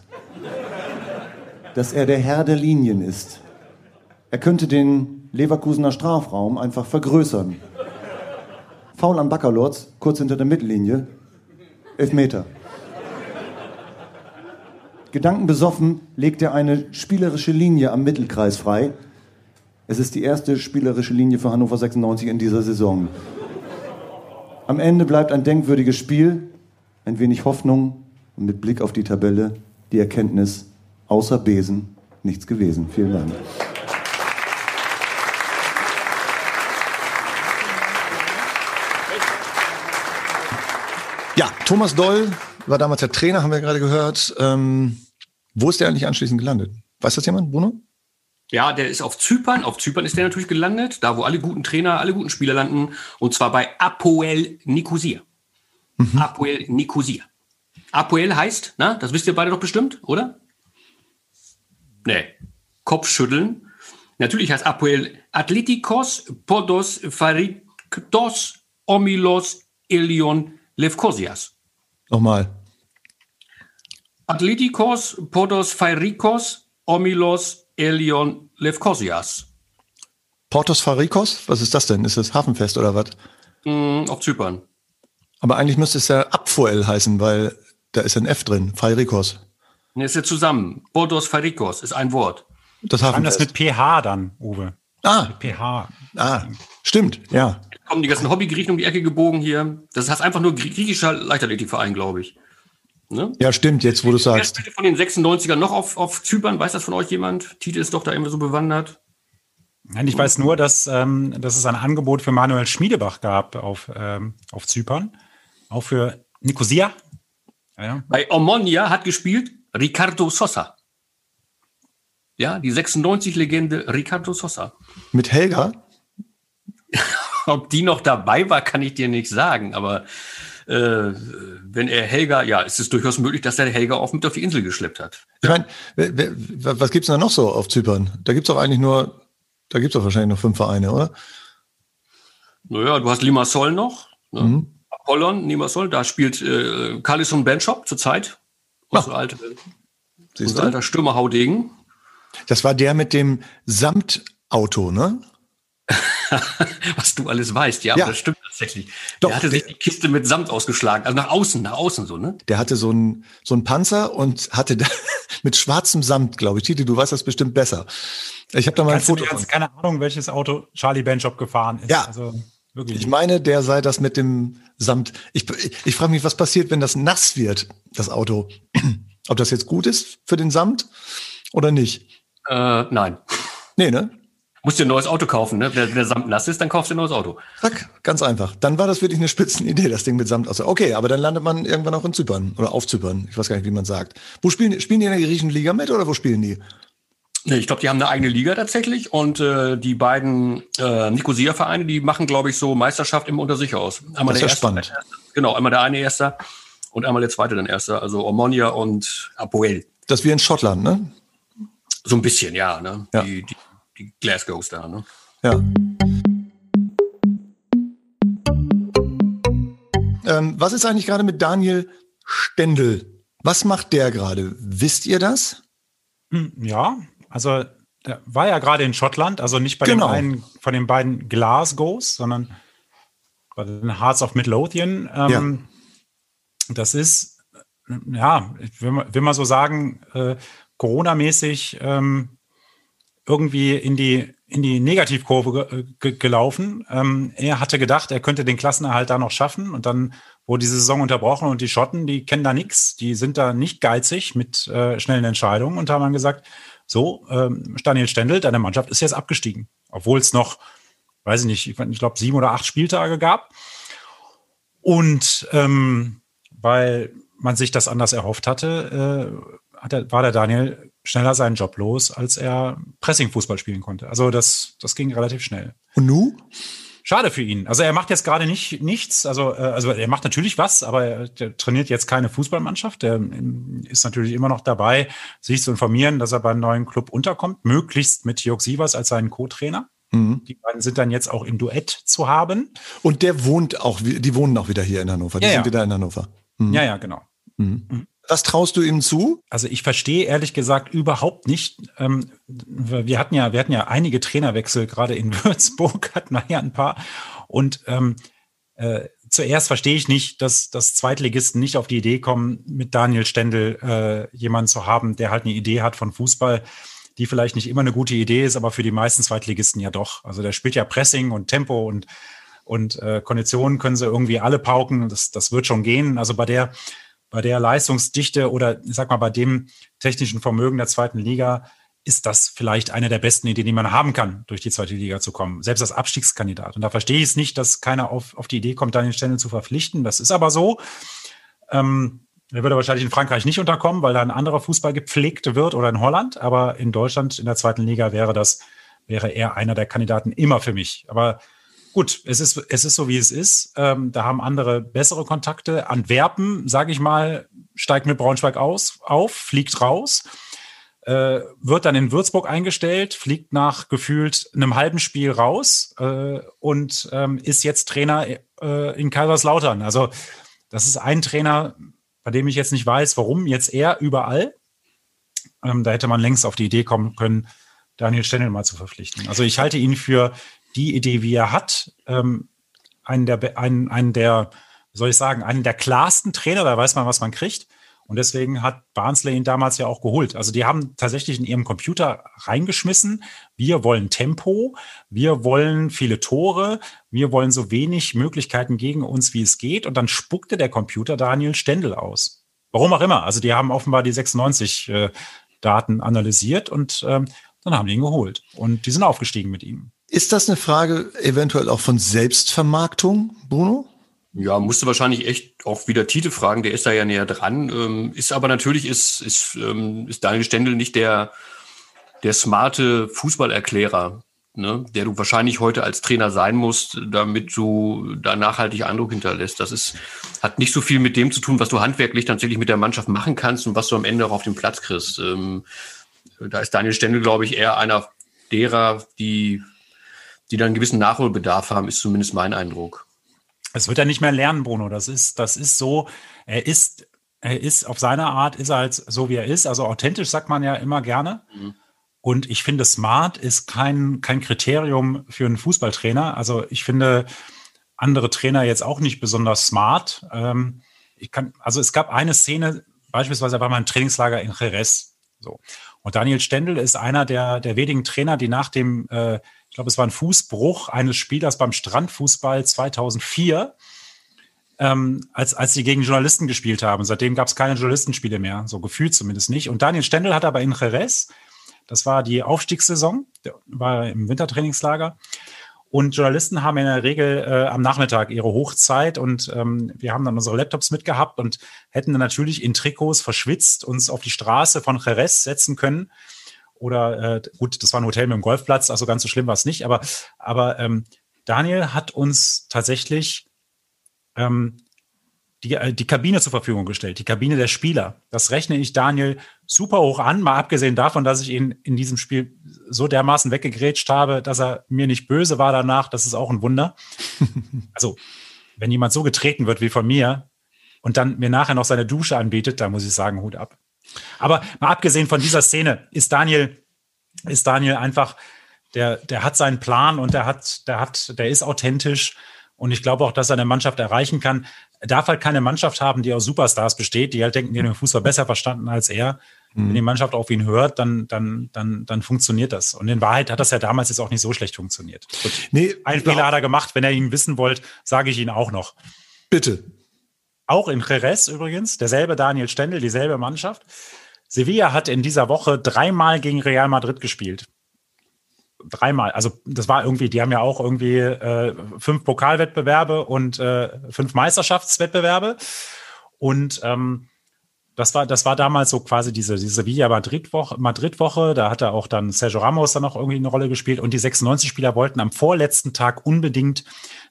Dass er der Herr der Linien ist. Er könnte den Leverkusener Strafraum einfach vergrößern. Foul an Baccalords, kurz hinter der Mittellinie. Elf Meter. Gedankenbesoffen legt er eine spielerische Linie am Mittelkreis frei es ist die erste spielerische Linie für Hannover 96 in dieser Saison. Am Ende bleibt ein denkwürdiges Spiel, ein wenig Hoffnung und mit Blick auf die Tabelle die Erkenntnis, außer Besen nichts gewesen. Vielen Dank. Ja, Thomas Doll war damals der Trainer, haben wir gerade gehört. Ähm, wo ist der eigentlich anschließend gelandet? Weiß das jemand, Bruno? Ja, der ist auf Zypern. Auf Zypern ist der natürlich gelandet, da wo alle guten Trainer, alle guten Spieler landen. Und zwar bei Apoel Nicosia. Mhm. Apoel Nicosia. Apoel heißt, na, das wisst ihr beide doch bestimmt, oder? Nee. Kopfschütteln. Natürlich heißt Apoel Athletikos Podos Phariktos Omilos Elion Levkosias. Nochmal. Athletikos Podos Pharikos Omilos Elion Levkosias. Portos Farikos? Was ist das denn? Ist das Hafenfest oder was? Mm, auf Zypern. Aber eigentlich müsste es ja Abfuel heißen, weil da ist ein F drin. Farikos. Ne, ist ja zusammen. Portos Farikos ist ein Wort. Das Hafenfest. das mit PH dann, Uwe. Ah. Mit PH. Ah, stimmt, ja. Kommen die ganzen Hobbygriechen um die Ecke gebogen hier. Das heißt einfach nur griechischer Leichtathletikverein, glaube ich. Ne? Ja, stimmt, jetzt wo du sagst. Wer von den 96ern noch auf, auf Zypern? Weiß das von euch jemand? Tite ist doch da immer so bewandert. Nein, ich weiß nur, dass, ähm, dass es ein Angebot für Manuel Schmiedebach gab auf, ähm, auf Zypern. Auch für Nicosia. Ja. Bei Omonia hat gespielt Ricardo Sosa. Ja, die 96-Legende Ricardo Sosa. Mit Helga? <laughs> Ob die noch dabei war, kann ich dir nicht sagen, aber äh, wenn er Helga, ja, es ist durchaus möglich, dass er Helga auch mit auf die Insel geschleppt hat. Ich meine, was gibt's denn da noch so auf Zypern? Da gibt's doch eigentlich nur, da gibt's doch wahrscheinlich noch fünf Vereine, oder? Naja, du hast Limassol noch, ne? mhm. Apollon, Limassol, da spielt äh, Carlison Benchop zurzeit. Unser, alte, unser alter Stürmerhaudegen. Das war der mit dem Samtauto, ne? <laughs> was du alles weißt. Ja, ja. aber das stimmt tatsächlich. Doch, der hatte sich die Kiste mit Samt ausgeschlagen, also nach außen, nach außen so, ne? Der hatte so einen so einen Panzer und hatte da, <laughs> mit schwarzem Samt, glaube ich. Titi, du weißt das bestimmt besser. Ich habe da mal Kannst ein Foto. Du keine Ahnung, welches Auto Charlie Benchop gefahren ist. Ja. Also, wirklich. Ich meine, der sei das mit dem Samt. Ich, ich, ich frage mich, was passiert, wenn das nass wird, das Auto. <clears throat> Ob das jetzt gut ist für den Samt oder nicht? Äh, nein. Nee, ne? Musst dir ein neues Auto kaufen, ne? Wenn der Samt nass ist, dann kaufst du ein neues Auto. Zack, ganz einfach. Dann war das wirklich eine Spitzenidee, das Ding mit Samt. Also, okay, aber dann landet man irgendwann auch in Zypern oder auf Zypern. Ich weiß gar nicht, wie man sagt. Wo spielen, spielen die in der griechischen Liga mit oder wo spielen die? Nee, ich glaube, die haben eine eigene Liga tatsächlich und äh, die beiden äh, Nicosia-Vereine, die machen, glaube ich, so Meisterschaft immer unter sich aus. Einmal das ist ja spannend. Erste, genau, einmal der eine Erster und einmal der zweite dann Erster, also Omonia und Apoel. Das ist wie in Schottland, ne? So ein bisschen, ja, ne? Ja. Die, die, die Glasgows da, ne? Ja. Ähm, was ist eigentlich gerade mit Daniel Stendel? Was macht der gerade? Wisst ihr das? Hm, Ja, also der war ja gerade in Schottland, also nicht bei Genau. den einen von den beiden Glasgows, sondern bei den Hearts of Midlothian. Ähm, Das ist, ja, ich will, mal- will mal so sagen, äh, Corona-mäßig ähm, irgendwie in die, in die Negativkurve ge ge gelaufen. Ähm, er hatte gedacht, er könnte den Klassenerhalt da noch schaffen und dann wurde die Saison unterbrochen und die Schotten, die kennen da nichts, die sind da nicht geizig mit äh, schnellen Entscheidungen und haben dann gesagt, so, ähm, Daniel Stendel, deine Mannschaft ist jetzt abgestiegen, obwohl es noch, weiß ich nicht, ich, ich glaube sieben oder acht Spieltage gab. Und ähm, weil man sich das anders erhofft hatte, äh, hat er, war der Daniel schneller seinen Job los, als er Pressing-Fußball spielen konnte. Also das, das ging relativ schnell. Und nu? Schade für ihn. Also er macht jetzt gerade nicht nichts. Also, äh, also er macht natürlich was, aber er trainiert jetzt keine Fußballmannschaft. Der ähm, ist natürlich immer noch dabei, sich zu informieren, dass er beim neuen Club unterkommt, möglichst mit Jörg Sievers als seinen Co-Trainer. Mhm. Die beiden sind dann jetzt auch im Duett zu haben. Und der wohnt auch, die wohnen auch wieder hier in Hannover. Die Ja, sind ja. wieder in Hannover. Ja, ja, genau. Was traust du ihm zu? Also ich verstehe ehrlich gesagt überhaupt nicht. Ähm, wir hatten ja, wir hatten ja einige Trainerwechsel, gerade in <laughs> Würzburg hatten wir ja ein paar. Und ähm, äh, zuerst verstehe ich nicht, dass, dass Zweitligisten nicht auf die Idee kommen, mit Daniel Stendel äh, jemanden zu haben, der halt eine Idee hat von Fußball, die vielleicht nicht immer eine gute Idee ist, aber für die meisten Zweitligisten ja doch. Also der spielt ja Pressing und Tempo und und äh, Konditionen können sie irgendwie alle pauken. Das, das wird schon gehen. Also bei der bei der Leistungsdichte oder ich sag mal bei dem technischen Vermögen der zweiten Liga ist das vielleicht eine der besten Ideen, die man haben kann, durch die zweite Liga zu kommen. Selbst als Abstiegskandidat. Und da verstehe ich es nicht, dass keiner auf, auf die Idee kommt, Daniel Stendel zu verpflichten. Das ist aber so. Ähm, er würde wahrscheinlich in Frankreich nicht unterkommen, weil da ein anderer Fußball gepflegt wird oder in Holland. Aber in Deutschland in der zweiten Liga wäre das, wäre er einer der Kandidaten immer für mich. Aber gut, es ist, es ist so, wie es ist. Ähm, da haben andere bessere Kontakte. Antwerpen, sage ich mal, steigt mit Braunschweig aus, auf, fliegt raus, äh, wird dann in Würzburg eingestellt, fliegt nach gefühlt einem halben Spiel raus äh, und ähm, ist jetzt Trainer äh, in Kaiserslautern. Also das ist ein Trainer, bei dem ich jetzt nicht weiß, warum jetzt er überall. Ähm, da hätte man längst auf die Idee kommen können, Daniel Stendel mal zu verpflichten. Also ich halte ihn für die Idee, wie er hat, ähm, einen der, einen, einen der, soll ich sagen, einen der klarsten Trainer, da weiß man, was man kriegt. Und deswegen hat Barnsley ihn damals ja auch geholt. Also die haben tatsächlich in ihrem Computer reingeschmissen, wir wollen Tempo, wir wollen viele Tore, wir wollen so wenig Möglichkeiten gegen uns, wie es geht. Und dann spuckte der Computer Daniel Stendel aus. Warum auch immer. Also die haben offenbar die 96 äh, Daten analysiert und ähm, dann haben die ihn geholt. Und die sind aufgestiegen mit ihm. Ist das eine Frage eventuell auch von Selbstvermarktung, Bruno? Ja, musste wahrscheinlich echt auch wieder Tite fragen, der ist da ja näher dran. Ähm, ist aber natürlich ist, ist, ähm, ist Daniel Stendel nicht der, der smarte Fußballerklärer, ne, der du wahrscheinlich heute als Trainer sein musst, damit du da nachhaltig Eindruck hinterlässt. Das ist, hat nicht so viel mit dem zu tun, was du handwerklich tatsächlich mit der Mannschaft machen kannst und was du am Ende auch auf den Platz kriegst. Ähm, da ist Daniel Stendel, glaube ich, eher einer derer, die, die dann einen gewissen Nachholbedarf haben, ist zumindest mein Eindruck. Es wird er nicht mehr lernen, Bruno. Das ist, das ist so. Er ist, er ist auf seine Art, ist er halt so, wie er ist. Also authentisch sagt man ja immer gerne. Und ich finde, smart ist kein, kein Kriterium für einen Fußballtrainer. Also ich finde andere Trainer jetzt auch nicht besonders smart. Ähm, ich kann, also es gab eine Szene, beispielsweise war mal ein Trainingslager in Jerez. So. Und Daniel Stendel ist einer der, der wenigen Trainer, die nach dem, äh, ich glaube, es war ein Fußbruch eines Spielers beim Strandfußball 2004, ähm, als, als sie gegen Journalisten gespielt haben. Seitdem gab es keine Journalistenspiele mehr, so gefühlt zumindest nicht. Und Daniel Stendel hat aber in Jerez, das war die Aufstiegssaison, war im Wintertrainingslager. Und Journalisten haben in der Regel äh, am Nachmittag ihre Hochzeit und ähm, wir haben dann unsere Laptops mitgehabt und hätten dann natürlich in Trikots verschwitzt uns auf die Straße von Jerez setzen können oder äh, gut, das war ein Hotel mit einem Golfplatz, also ganz so schlimm war es nicht, aber, aber ähm, Daniel hat uns tatsächlich ähm, die, äh, die Kabine zur Verfügung gestellt, die Kabine der Spieler. Das rechne ich Daniel super hoch an, mal abgesehen davon, dass ich ihn in diesem Spiel so dermaßen weggegrätscht habe, dass er mir nicht böse war danach. Das ist auch ein Wunder. <laughs> also, wenn jemand so getreten wird wie von mir und dann mir nachher noch seine Dusche anbietet, da muss ich sagen, Hut ab. Aber mal abgesehen von dieser Szene ist Daniel, ist Daniel einfach, der, der hat seinen Plan und der hat, der hat, der ist authentisch. Und ich glaube auch, dass er eine Mannschaft erreichen kann. Er darf halt keine Mannschaft haben, die aus Superstars besteht, die halt denken, die haben den Fußball besser verstanden als er. Mhm. Wenn die Mannschaft auf ihn hört, dann, dann, dann, dann funktioniert das. Und in Wahrheit hat das ja damals jetzt auch nicht so schlecht funktioniert. Gut. Nee, Ein Fehler hat er gemacht. Wenn er ihn wissen wollt, sage ich ihn auch noch. Bitte. Auch in Jerez übrigens, derselbe Daniel Stendel, dieselbe Mannschaft. Sevilla hat in dieser Woche dreimal gegen Real Madrid gespielt. Dreimal. Also das war irgendwie, die haben ja auch irgendwie äh, fünf Pokalwettbewerbe und äh, fünf Meisterschaftswettbewerbe. Und ähm, das war, das war damals so quasi diese, diese Sevilla Madrid-Woche, Madrid-Woche. Da hat er auch dann Sergio Ramos dann noch irgendwie eine Rolle gespielt. Und die 96 Spieler wollten am vorletzten Tag unbedingt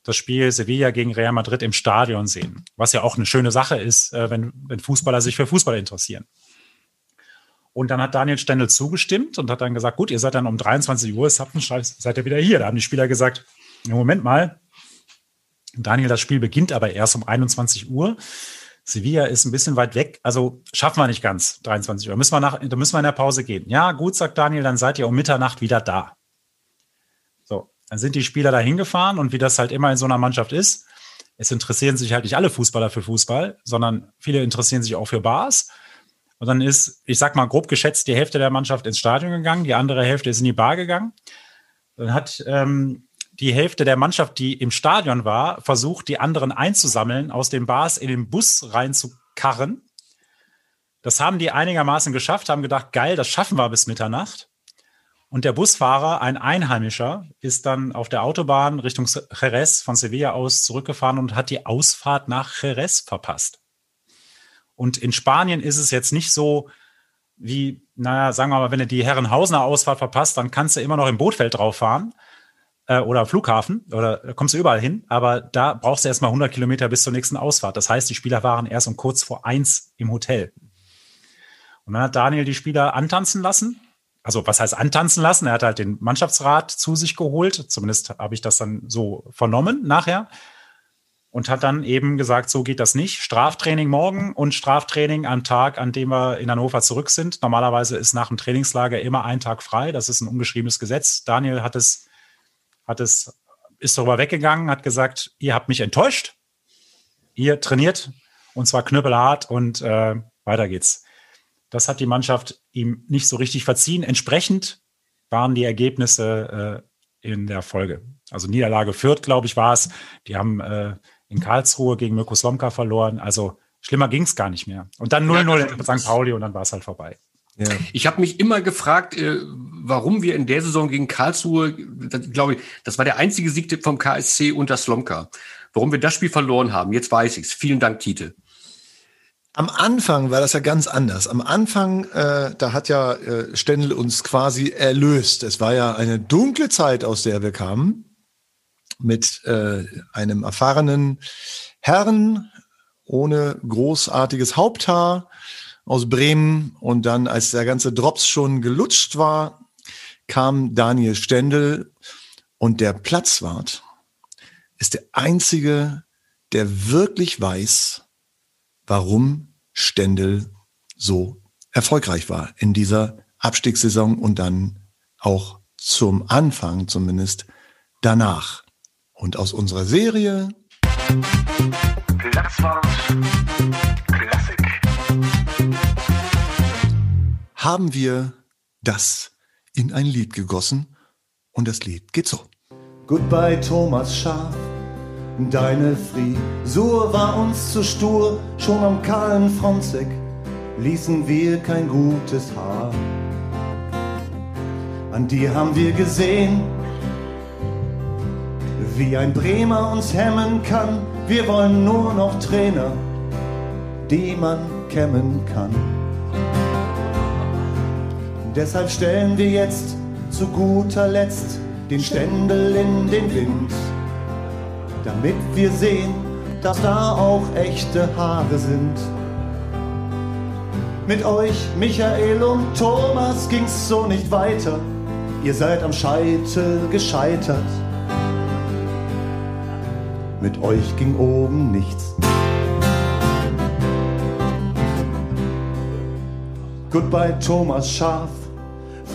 das Spiel Sevilla gegen Real Madrid im Stadion sehen. Was ja auch eine schöne Sache ist, äh, wenn, wenn Fußballer sich für Fußball interessieren. Und dann hat Daniel Stendel zugestimmt und hat dann gesagt, gut, ihr seid dann um 23 Uhr, seid ihr wieder hier. Da haben die Spieler gesagt, Moment mal, Daniel, das Spiel beginnt aber erst um 21 Uhr. Sevilla ist ein bisschen weit weg, also schaffen wir nicht ganz 23 Uhr. Müssen wir nach, da müssen wir in der Pause gehen. Ja, gut, sagt Daniel, dann seid ihr um Mitternacht wieder da. So, dann sind die Spieler da hingefahren und wie das halt immer in so einer Mannschaft ist, es interessieren sich halt nicht alle Fußballer für Fußball, sondern viele interessieren sich auch für Bars. Und dann ist, ich sag mal grob geschätzt, die Hälfte der Mannschaft ins Stadion gegangen, die andere Hälfte ist in die Bar gegangen. Dann hat ähm, die Hälfte der Mannschaft, die im Stadion war, versucht, die anderen einzusammeln, aus den Bars in den Bus reinzukarren. Das haben die einigermaßen geschafft, haben gedacht, geil, das schaffen wir bis Mitternacht. Und der Busfahrer, ein Einheimischer, ist dann auf der Autobahn Richtung Jerez von Sevilla aus zurückgefahren und hat die Ausfahrt nach Jerez verpasst. Und in Spanien ist es jetzt nicht so wie, naja, sagen wir mal, wenn du die Herrenhausener Ausfahrt verpasst, dann kannst du immer noch im Bootfeld drauf fahren äh, oder Flughafen oder kommst du überall hin. Aber da brauchst du erstmal 100 Kilometer bis zur nächsten Ausfahrt. Das heißt, die Spieler waren erst um kurz vor eins im Hotel. Und dann hat Daniel die Spieler antanzen lassen. Also was heißt antanzen lassen? Er hat halt den Mannschaftsrat zu sich geholt. Zumindest habe ich das dann so vernommen nachher und hat dann eben gesagt, so geht das nicht. Straftraining morgen und Straftraining am Tag, an dem wir in Hannover zurück sind. Normalerweise ist nach dem Trainingslager immer ein Tag frei. Das ist ein ungeschriebenes Gesetz. Daniel hat es, hat es, ist darüber weggegangen, hat gesagt, ihr habt mich enttäuscht. Ihr trainiert und zwar knüppelhart und äh, weiter geht's. Das hat die Mannschaft ihm nicht so richtig verziehen. Entsprechend waren die Ergebnisse äh, in der Folge. Also Niederlage Fürth, glaube ich, war es. Die haben äh, in Karlsruhe gegen Mirko Slomka verloren. Also schlimmer ging es gar nicht mehr. Und dann 0-0 in St. Pauli und dann war es halt vorbei. Ja. Ich habe mich immer gefragt, äh, warum wir in der Saison gegen Karlsruhe, glaube ich, das war der einzige Sieg vom KSC unter Slomka. Warum wir das Spiel verloren haben, jetzt weiß ich's. Vielen Dank, Tite. Am Anfang war das ja ganz anders. Am Anfang, äh, da hat ja äh, Stendel uns quasi erlöst. Es war ja eine dunkle Zeit, aus der wir kamen mit äh, einem erfahrenen Herrn ohne großartiges Haupthaar aus Bremen. Und dann, als der ganze Drops schon gelutscht war, kam Daniel Stendel und der Platzwart ist der einzige, der wirklich weiß, warum Stendel so erfolgreich war in dieser Abstiegssaison und dann auch zum Anfang zumindest danach. Und aus unserer Serie Platzwart haben wir das in ein Lied gegossen und das Lied geht so. Goodbye Thomas Schaf, deine Frisur war uns zu stur, schon am kahlen Fronzek ließen wir kein gutes Haar. An dir haben wir gesehen, wie ein Bremer uns hemmen kann. Wir wollen nur noch Trainer, die man kämmen kann. Deshalb stellen wir jetzt zu guter Letzt den Ständel in den Wind, damit wir sehen, dass da auch echte Haare sind. Mit euch, Michael und Thomas, ging's so nicht weiter. Ihr seid am Scheitel gescheitert. Mit euch ging oben nichts. Goodbye, Thomas Schaf.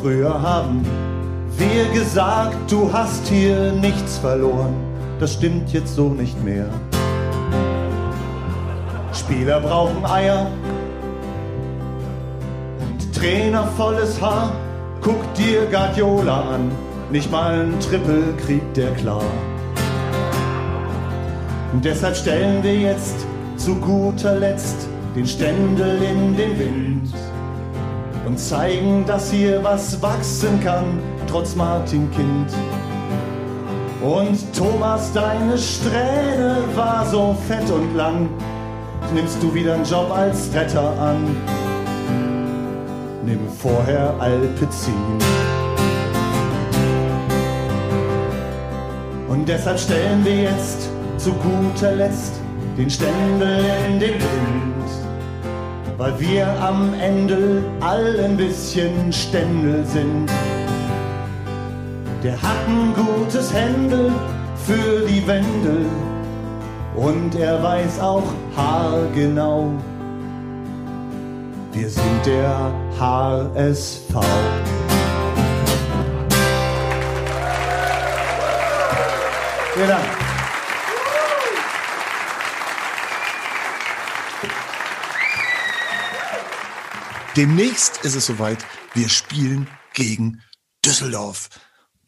Früher haben wir gesagt, du hast hier nichts verloren. Das stimmt jetzt so nicht mehr. Spieler brauchen Eier und Trainer volles Haar. Guck dir Guardiola an, nicht mal ein Triple kriegt der klar. Und deshalb stellen wir jetzt zu guter Letzt den Ständel in den Wind und zeigen, dass hier was wachsen kann, trotz Martin Kind. Und Thomas, deine Strähne war so fett und lang, nimmst du wieder einen Job als Retter an. Nimm vorher Alpezin. Und deshalb stellen wir jetzt zu guter Letzt den Ständel in den Wind, weil wir am Ende alle ein bisschen Ständel sind. Der hat ein gutes Händel für die Wände und er weiß auch haargenau, wir sind der HSV. Vielen Dank. Demnächst ist es soweit, wir spielen gegen Düsseldorf.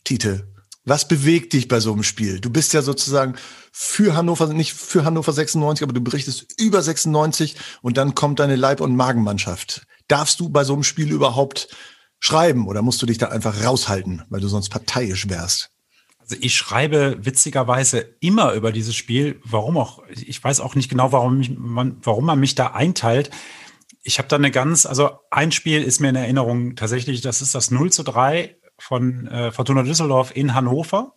Tite, was bewegt dich bei so einem Spiel? Du bist ja sozusagen für Hannover, nicht für Hannover 96, aber du berichtest über 96 und dann kommt deine Leib- und Magenmannschaft. Darfst du bei so einem Spiel überhaupt schreiben oder musst du dich da einfach raushalten, weil du sonst parteiisch wärst? Also ich schreibe witzigerweise immer über dieses Spiel. Warum auch? Ich weiß auch nicht genau, warum, mich, warum man mich da einteilt. Ich habe da eine ganz, also ein Spiel ist mir in Erinnerung tatsächlich, das ist das 0 zu 3 von äh, Fortuna Düsseldorf in Hannover.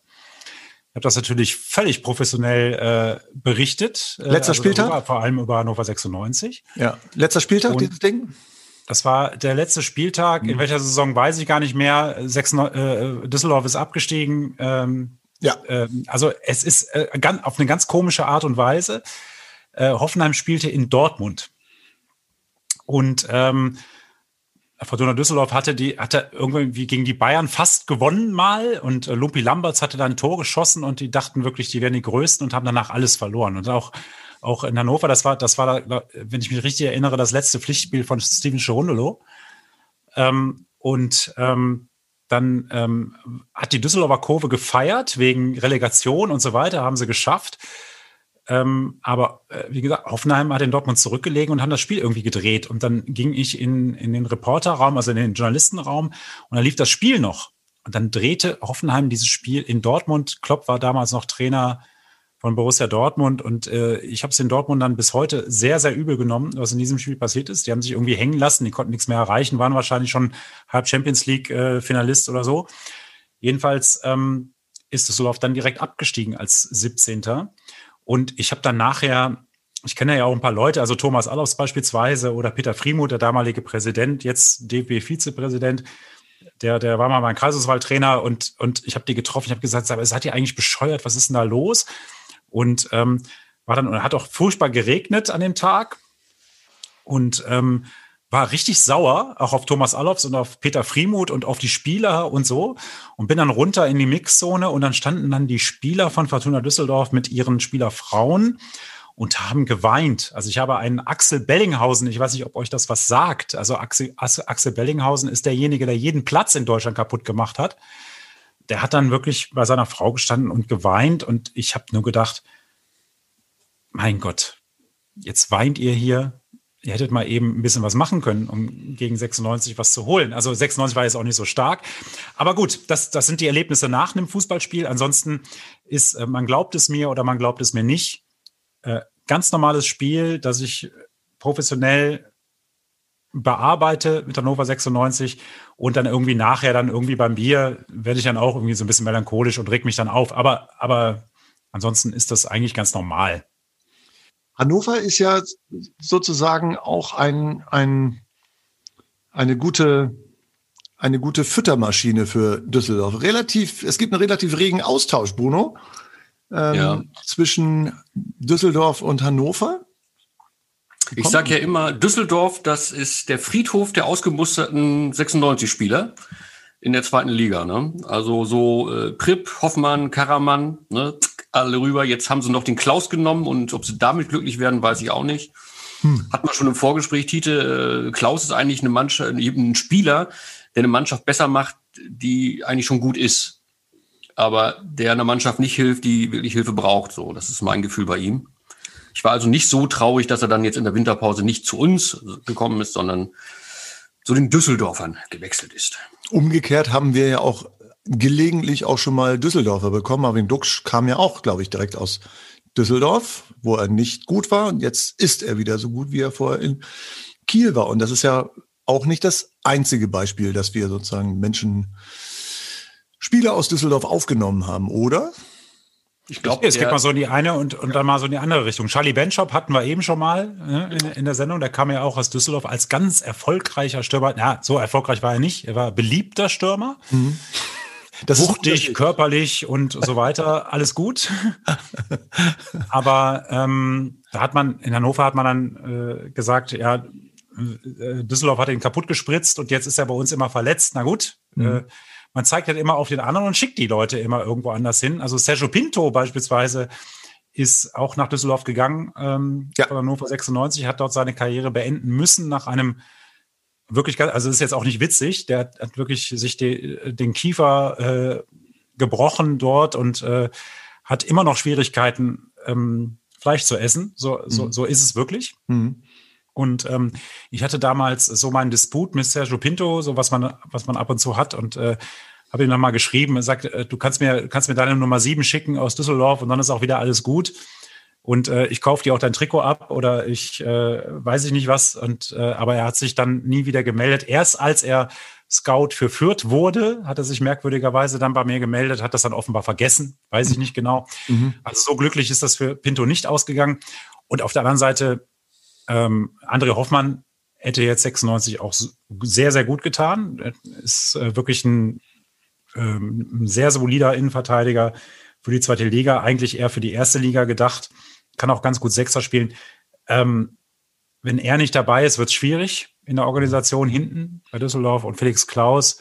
Ich habe das natürlich völlig professionell äh, berichtet. Äh, Letzter also Spieltag? Über, vor allem über Hannover 96. Ja, letzter Spieltag, Und dieses Ding? Das war der letzte Spieltag. In welcher Saison weiß ich gar nicht mehr. Sechs, äh, Düsseldorf ist abgestiegen. Ähm, Ja. ähm, also es ist äh, ganz, auf eine ganz komische Art und Weise. Äh, Hoffenheim spielte in Dortmund. Und ähm, Fortuna Düsseldorf hatte die, hatte irgendwie gegen die Bayern fast gewonnen mal und äh, Lumpi Lamberts hatte dann ein Tor geschossen und die dachten wirklich, die wären die Größten und haben danach alles verloren. Und auch, auch in Hannover, das war, das war, wenn ich mich richtig erinnere, das letzte Pflichtspiel von Steven Cherundolo. Ähm, und ähm, dann ähm, hat die Düsseldorfer Kurve gefeiert wegen Relegation und so weiter, haben sie geschafft. Ähm, aber äh, wie gesagt, Hoffenheim hat in Dortmund zurückgelegen und haben das Spiel irgendwie gedreht. Und dann ging ich in, in den Reporterraum, also in den Journalistenraum, und dann lief das Spiel noch. Und dann drehte Hoffenheim dieses Spiel in Dortmund. Klopp war damals noch Trainer von Borussia Dortmund und äh, ich habe es in Dortmund dann bis heute sehr, sehr übel genommen, was in diesem Spiel passiert ist. Die haben sich irgendwie hängen lassen, die konnten nichts mehr erreichen, waren wahrscheinlich schon halb Champions League äh, oder so. Jedenfalls ähm, ist Düsseldorf dann direkt abgestiegen als 17. Und ich habe dann nachher, ich kenne ja auch ein paar Leute, also Thomas Allofs beispielsweise oder Peter Friemuth, der damalige Präsident, jetzt DFB-Vizepräsident, der, der war mal mein Kreiswahltrainer und, und ich habe die getroffen, ich habe gesagt, seid ihr eigentlich bescheuert, was ist denn da los? Und ähm, war dann, und hat auch furchtbar geregnet an dem Tag und ähm, war richtig sauer, auch auf Thomas Allofs und auf Peter Friemuth und auf die Spieler und so. Und bin dann runter in die Mixzone und dann standen dann die Spieler von Fortuna Düsseldorf mit ihren Spielerfrauen und haben geweint. Also ich habe einen Axel Bellinghausen, ich weiß nicht, ob euch das was sagt. Also Axel, Axel Bellinghausen ist derjenige, der jeden Platz in Deutschland kaputt gemacht hat. Der hat dann wirklich bei seiner Frau gestanden und geweint und ich habe nur gedacht, mein Gott, jetzt weint ihr hier, ihr hättet mal eben ein bisschen was machen können, um gegen 96 was zu holen. Also 96 war jetzt auch nicht so stark. Aber gut, das, das sind die Erlebnisse nach einem Fußballspiel. Ansonsten ist, äh, man glaubt es mir oder man glaubt es mir nicht. Äh, ganz normales Spiel, das ich professionell bearbeite mit Hannover 96 und dann irgendwie nachher dann irgendwie beim Bier werde ich dann auch irgendwie so ein bisschen melancholisch und reg mich dann auf. Aber, aber ansonsten ist das eigentlich ganz normal. Hannover ist ja sozusagen auch ein, ein, eine gute, eine gute Füttermaschine für Düsseldorf. Relativ, es gibt einen relativ regen Austausch, Bruno, ähm, ja. zwischen Düsseldorf und Hannover. Ich sage ja immer, Düsseldorf, das ist der Friedhof der ausgemusterten 96-Spieler in der zweiten Liga. Ne? Also so äh, Pripp, Hoffmann, Karaman, ne? Alle rüber. Jetzt haben sie noch den Klaus genommen und ob sie damit glücklich werden, weiß ich auch nicht. Hm. Hat man schon im Vorgespräch, Tite, äh, Klaus ist eigentlich eine Mannschaft, ein Spieler, der eine Mannschaft besser macht, die eigentlich schon gut ist. Aber der einer Mannschaft nicht hilft, die wirklich Hilfe braucht. So, das ist mein Gefühl bei ihm. Ich war also nicht so traurig, dass er dann jetzt in der Winterpause nicht zu uns gekommen ist, sondern zu den Düsseldorfern gewechselt ist. Umgekehrt haben wir ja auch gelegentlich auch schon mal Düsseldorfer bekommen. Marvin Duksch kam ja auch, glaube ich, direkt aus Düsseldorf, wo er nicht gut war. Und jetzt ist er wieder so gut, wie er vorher in Kiel war. Und das ist ja auch nicht das einzige Beispiel, dass wir sozusagen Menschen, Spieler aus Düsseldorf aufgenommen haben, oder? Ich glaube, es geht mal so in die eine und, und dann mal so in die andere Richtung. Charlie Benchop hatten wir eben schon mal ne, in, in, der Sendung. Der kam ja auch aus Düsseldorf als ganz erfolgreicher Stürmer. Ja, so erfolgreich war er nicht. Er war beliebter Stürmer. Mhm. Das Wuchtig, körperlich und so weiter. Alles gut. Aber ähm, da hat man, in Hannover hat man dann äh, gesagt, ja, äh, Düsseldorf hat ihn kaputt gespritzt und jetzt ist er bei uns immer verletzt. Na gut. Mhm. Äh, man zeigt halt immer auf den anderen und schickt die Leute immer irgendwo anders hin. Also Sergio Pinto beispielsweise ist auch nach Düsseldorf gegangen ähm, ja. von Hannover 96, hat dort seine Karriere beenden müssen nach einem wirklich, also ist jetzt auch nicht witzig, der hat wirklich sich die, den Kiefer äh, gebrochen dort und äh, hat immer noch Schwierigkeiten, ähm, Fleisch zu essen. So, so, mhm. so ist es wirklich. Mhm. Und ähm, ich hatte damals so meinen Disput mit Sergio Pinto, so was man, was man ab und zu hat. Und äh, habe ihm dann mal geschrieben, er sagt, äh, du kannst mir, kannst mir deine Nummer sieben schicken aus Düsseldorf und dann ist auch wieder alles gut. Und äh, ich kaufe dir auch dein Trikot ab oder ich äh, weiß ich nicht was. Und äh, aber er hat sich dann nie wieder gemeldet. Erst als er Scout für Fürth wurde, hat er sich merkwürdigerweise dann bei mir gemeldet, hat das dann offenbar vergessen, weiß ich nicht genau. Mhm. Also so glücklich ist das für Pinto nicht ausgegangen. Und auf der anderen Seite ähm, André Hoffmann hätte jetzt 96 auch sehr, sehr gut getan. Ist äh, wirklich ein, ähm, ein sehr solider Innenverteidiger für die zweite Liga, eigentlich eher für die erste Liga gedacht. Kann auch ganz gut Sechser spielen. Ähm, wenn er nicht dabei ist, wird es schwierig in der Organisation hinten bei Düsseldorf und Felix Klaus.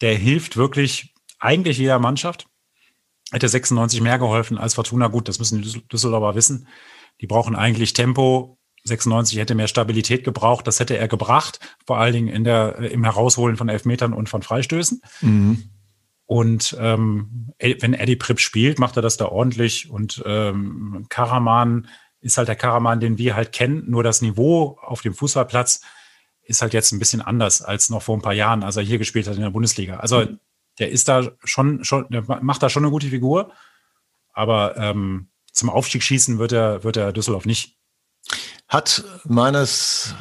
Der hilft wirklich eigentlich jeder Mannschaft. Hätte 96 mehr geholfen als Fortuna. Gut, das müssen die Düsseldorfer wissen. Die brauchen eigentlich Tempo, 96 hätte mehr Stabilität gebraucht. Das hätte er gebracht, vor allen Dingen in der, äh, im Herausholen von Elfmetern und von Freistößen. Mhm. Und ähm, wenn Eddie Pripp spielt, macht er das da ordentlich. Und ähm, Karaman ist halt der Karaman, den wir halt kennen. Nur das Niveau auf dem Fußballplatz ist halt jetzt ein bisschen anders als noch vor ein paar Jahren, als er hier gespielt hat in der Bundesliga. Also mhm. der ist da schon, schon, der macht da schon eine gute Figur. Aber ähm, zum Aufstieg schießen wird er, wird er Düsseldorf nicht hat meines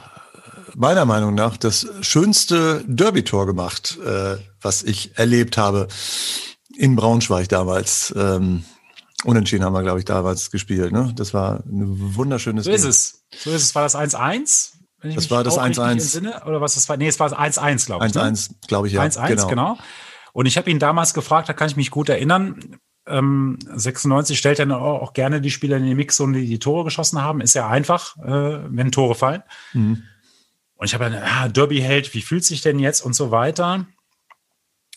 meiner Meinung nach das schönste Derby-Tor gemacht, äh, was ich erlebt habe in Braunschweig damals. Ähm, unentschieden haben wir, glaube ich, damals gespielt. Ne? Das war ein wunderschönes So ist es. So ist es. War das 1-1? Das war das 1-1. Oder was das war? Nee, es war 1-1, glaube ich. 1-1, ne? glaube ich, ja. 1-1, genau. genau. Und ich habe ihn damals gefragt, da kann ich mich gut erinnern, ähm, 96 stellt dann auch, gerne die Spieler in die Mixzone, die die Tore geschossen haben. Ist ja einfach, äh, wenn Tore fallen. Mhm. Und ich habe dann, ah, Derby-Held, wie fühlt sich denn jetzt und so weiter.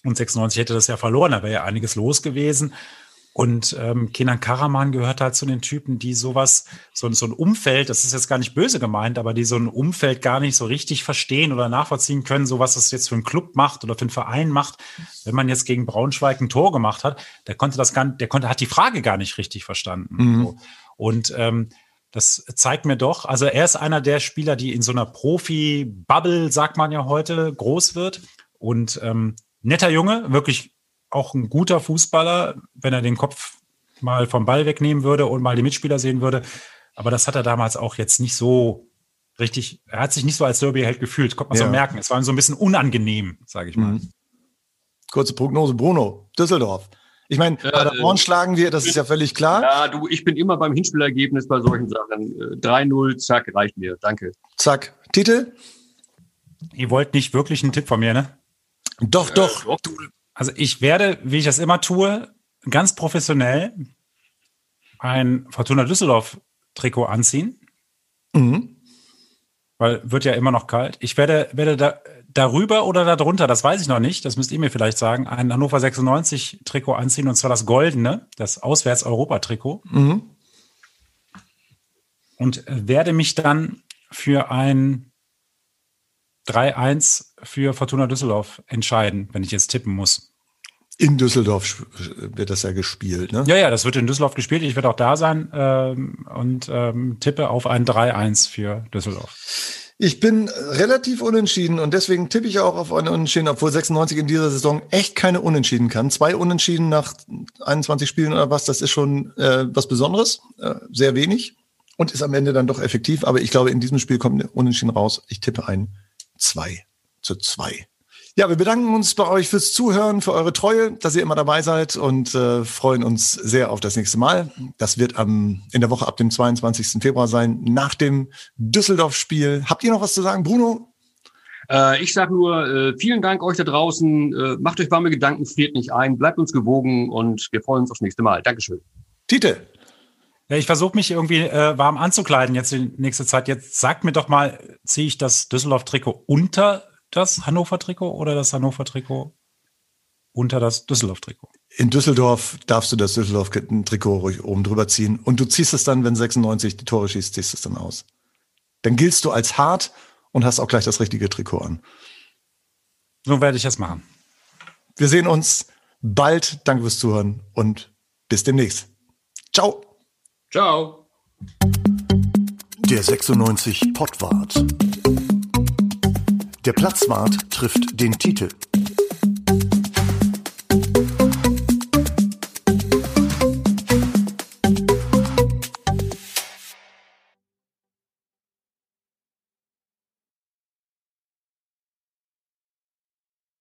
Und 96 hätte das ja verloren, da wäre ja einiges los gewesen. Und ähm, Kenan Karaman gehört halt zu den Typen, die sowas, so, so ein Umfeld, das ist jetzt gar nicht böse gemeint, aber die so ein Umfeld gar nicht so richtig verstehen oder nachvollziehen können, so was das jetzt für einen Club macht oder für einen Verein macht. Wenn man jetzt gegen Braunschweig ein Tor gemacht hat, der konnte das gar, der konnte, hat die Frage gar nicht richtig verstanden. Mhm. So. Und ähm, das zeigt mir doch, also er ist einer der Spieler, die in so einer Profi-Bubble, sagt man ja heute, groß wird. Und ähm, netter Junge, wirklich auch ein guter Fußballer, wenn er den Kopf mal vom Ball wegnehmen würde und mal die Mitspieler sehen würde. Aber das hat er damals auch jetzt nicht so richtig, er hat sich nicht so als Derby-Held gefühlt, konnte man Ja. so merken. Es war ihm so ein bisschen unangenehm, sage ich mal. Mhm. Kurze Prognose, Bruno, Düsseldorf. Ich meine, Paderborn schlagen wir, das ist ja völlig klar. Ja, du, ich bin immer beim Hinspielergebnis bei solchen Sachen. Äh, 3-0, zack, reicht mir. Danke. Zack, Titel? Ihr wollt nicht wirklich einen Tipp von mir, ne? Doch, doch. doch. Also ich werde, wie ich das immer tue, ganz professionell ein Fortuna Düsseldorf Trikot anziehen, Mhm. weil wird ja immer noch kalt. Ich werde, werde da, darüber oder darunter, das weiß ich noch nicht, das müsst ihr mir vielleicht sagen, ein Hannover 96 Trikot anziehen und zwar das goldene, das Auswärts-Europa-Trikot Mhm. und werde mich dann für ein 3-1 für Fortuna Düsseldorf entscheiden, wenn ich jetzt tippen muss. In Düsseldorf wird das ja gespielt, ne? Ja, ja, das wird in Düsseldorf gespielt. Ich werde auch da sein ähm, und ähm, tippe auf ein 3-1 für Düsseldorf. Ich bin relativ unentschieden und deswegen tippe ich auch auf eine Unentschieden, obwohl 96 in dieser Saison echt keine Unentschieden kann. Zwei Unentschieden nach 21 Spielen oder was, das ist schon äh, was Besonderes, äh, sehr wenig und ist am Ende dann doch effektiv. Aber ich glaube, in diesem Spiel kommt eine Unentschieden raus. Ich tippe ein 2 zu 2. Ja, wir bedanken uns bei euch fürs Zuhören, für eure Treue, dass ihr immer dabei seid und äh, freuen uns sehr auf das nächste Mal. Das wird am, in der Woche ab dem 22. Februar sein, nach dem Düsseldorf-Spiel. Habt ihr noch was zu sagen, Bruno? Äh, ich sage nur, äh, vielen Dank euch da draußen. Äh, macht euch warme Gedanken, friert nicht ein, bleibt uns gewogen und wir freuen uns aufs nächste Mal. Dankeschön. Tite, Ja, ich versuche mich irgendwie äh, warm anzukleiden jetzt die nächste Zeit. Jetzt sagt mir doch mal, ziehe ich das Düsseldorf-Trikot unter das Hannover-Trikot oder das Hannover-Trikot unter das Düsseldorf-Trikot? in Düsseldorf darfst du das Düsseldorf-Trikot ruhig oben drüber ziehen und du ziehst es dann, wenn 96 die Tore schießt, ziehst es dann aus. Dann giltst du als hart und hast auch gleich das richtige Trikot an. So werde ich das machen. Wir sehen uns bald. Danke fürs Zuhören und bis demnächst. Ciao. Ciao. Der 96 Pottwart. Der Platzwart trifft den Titel.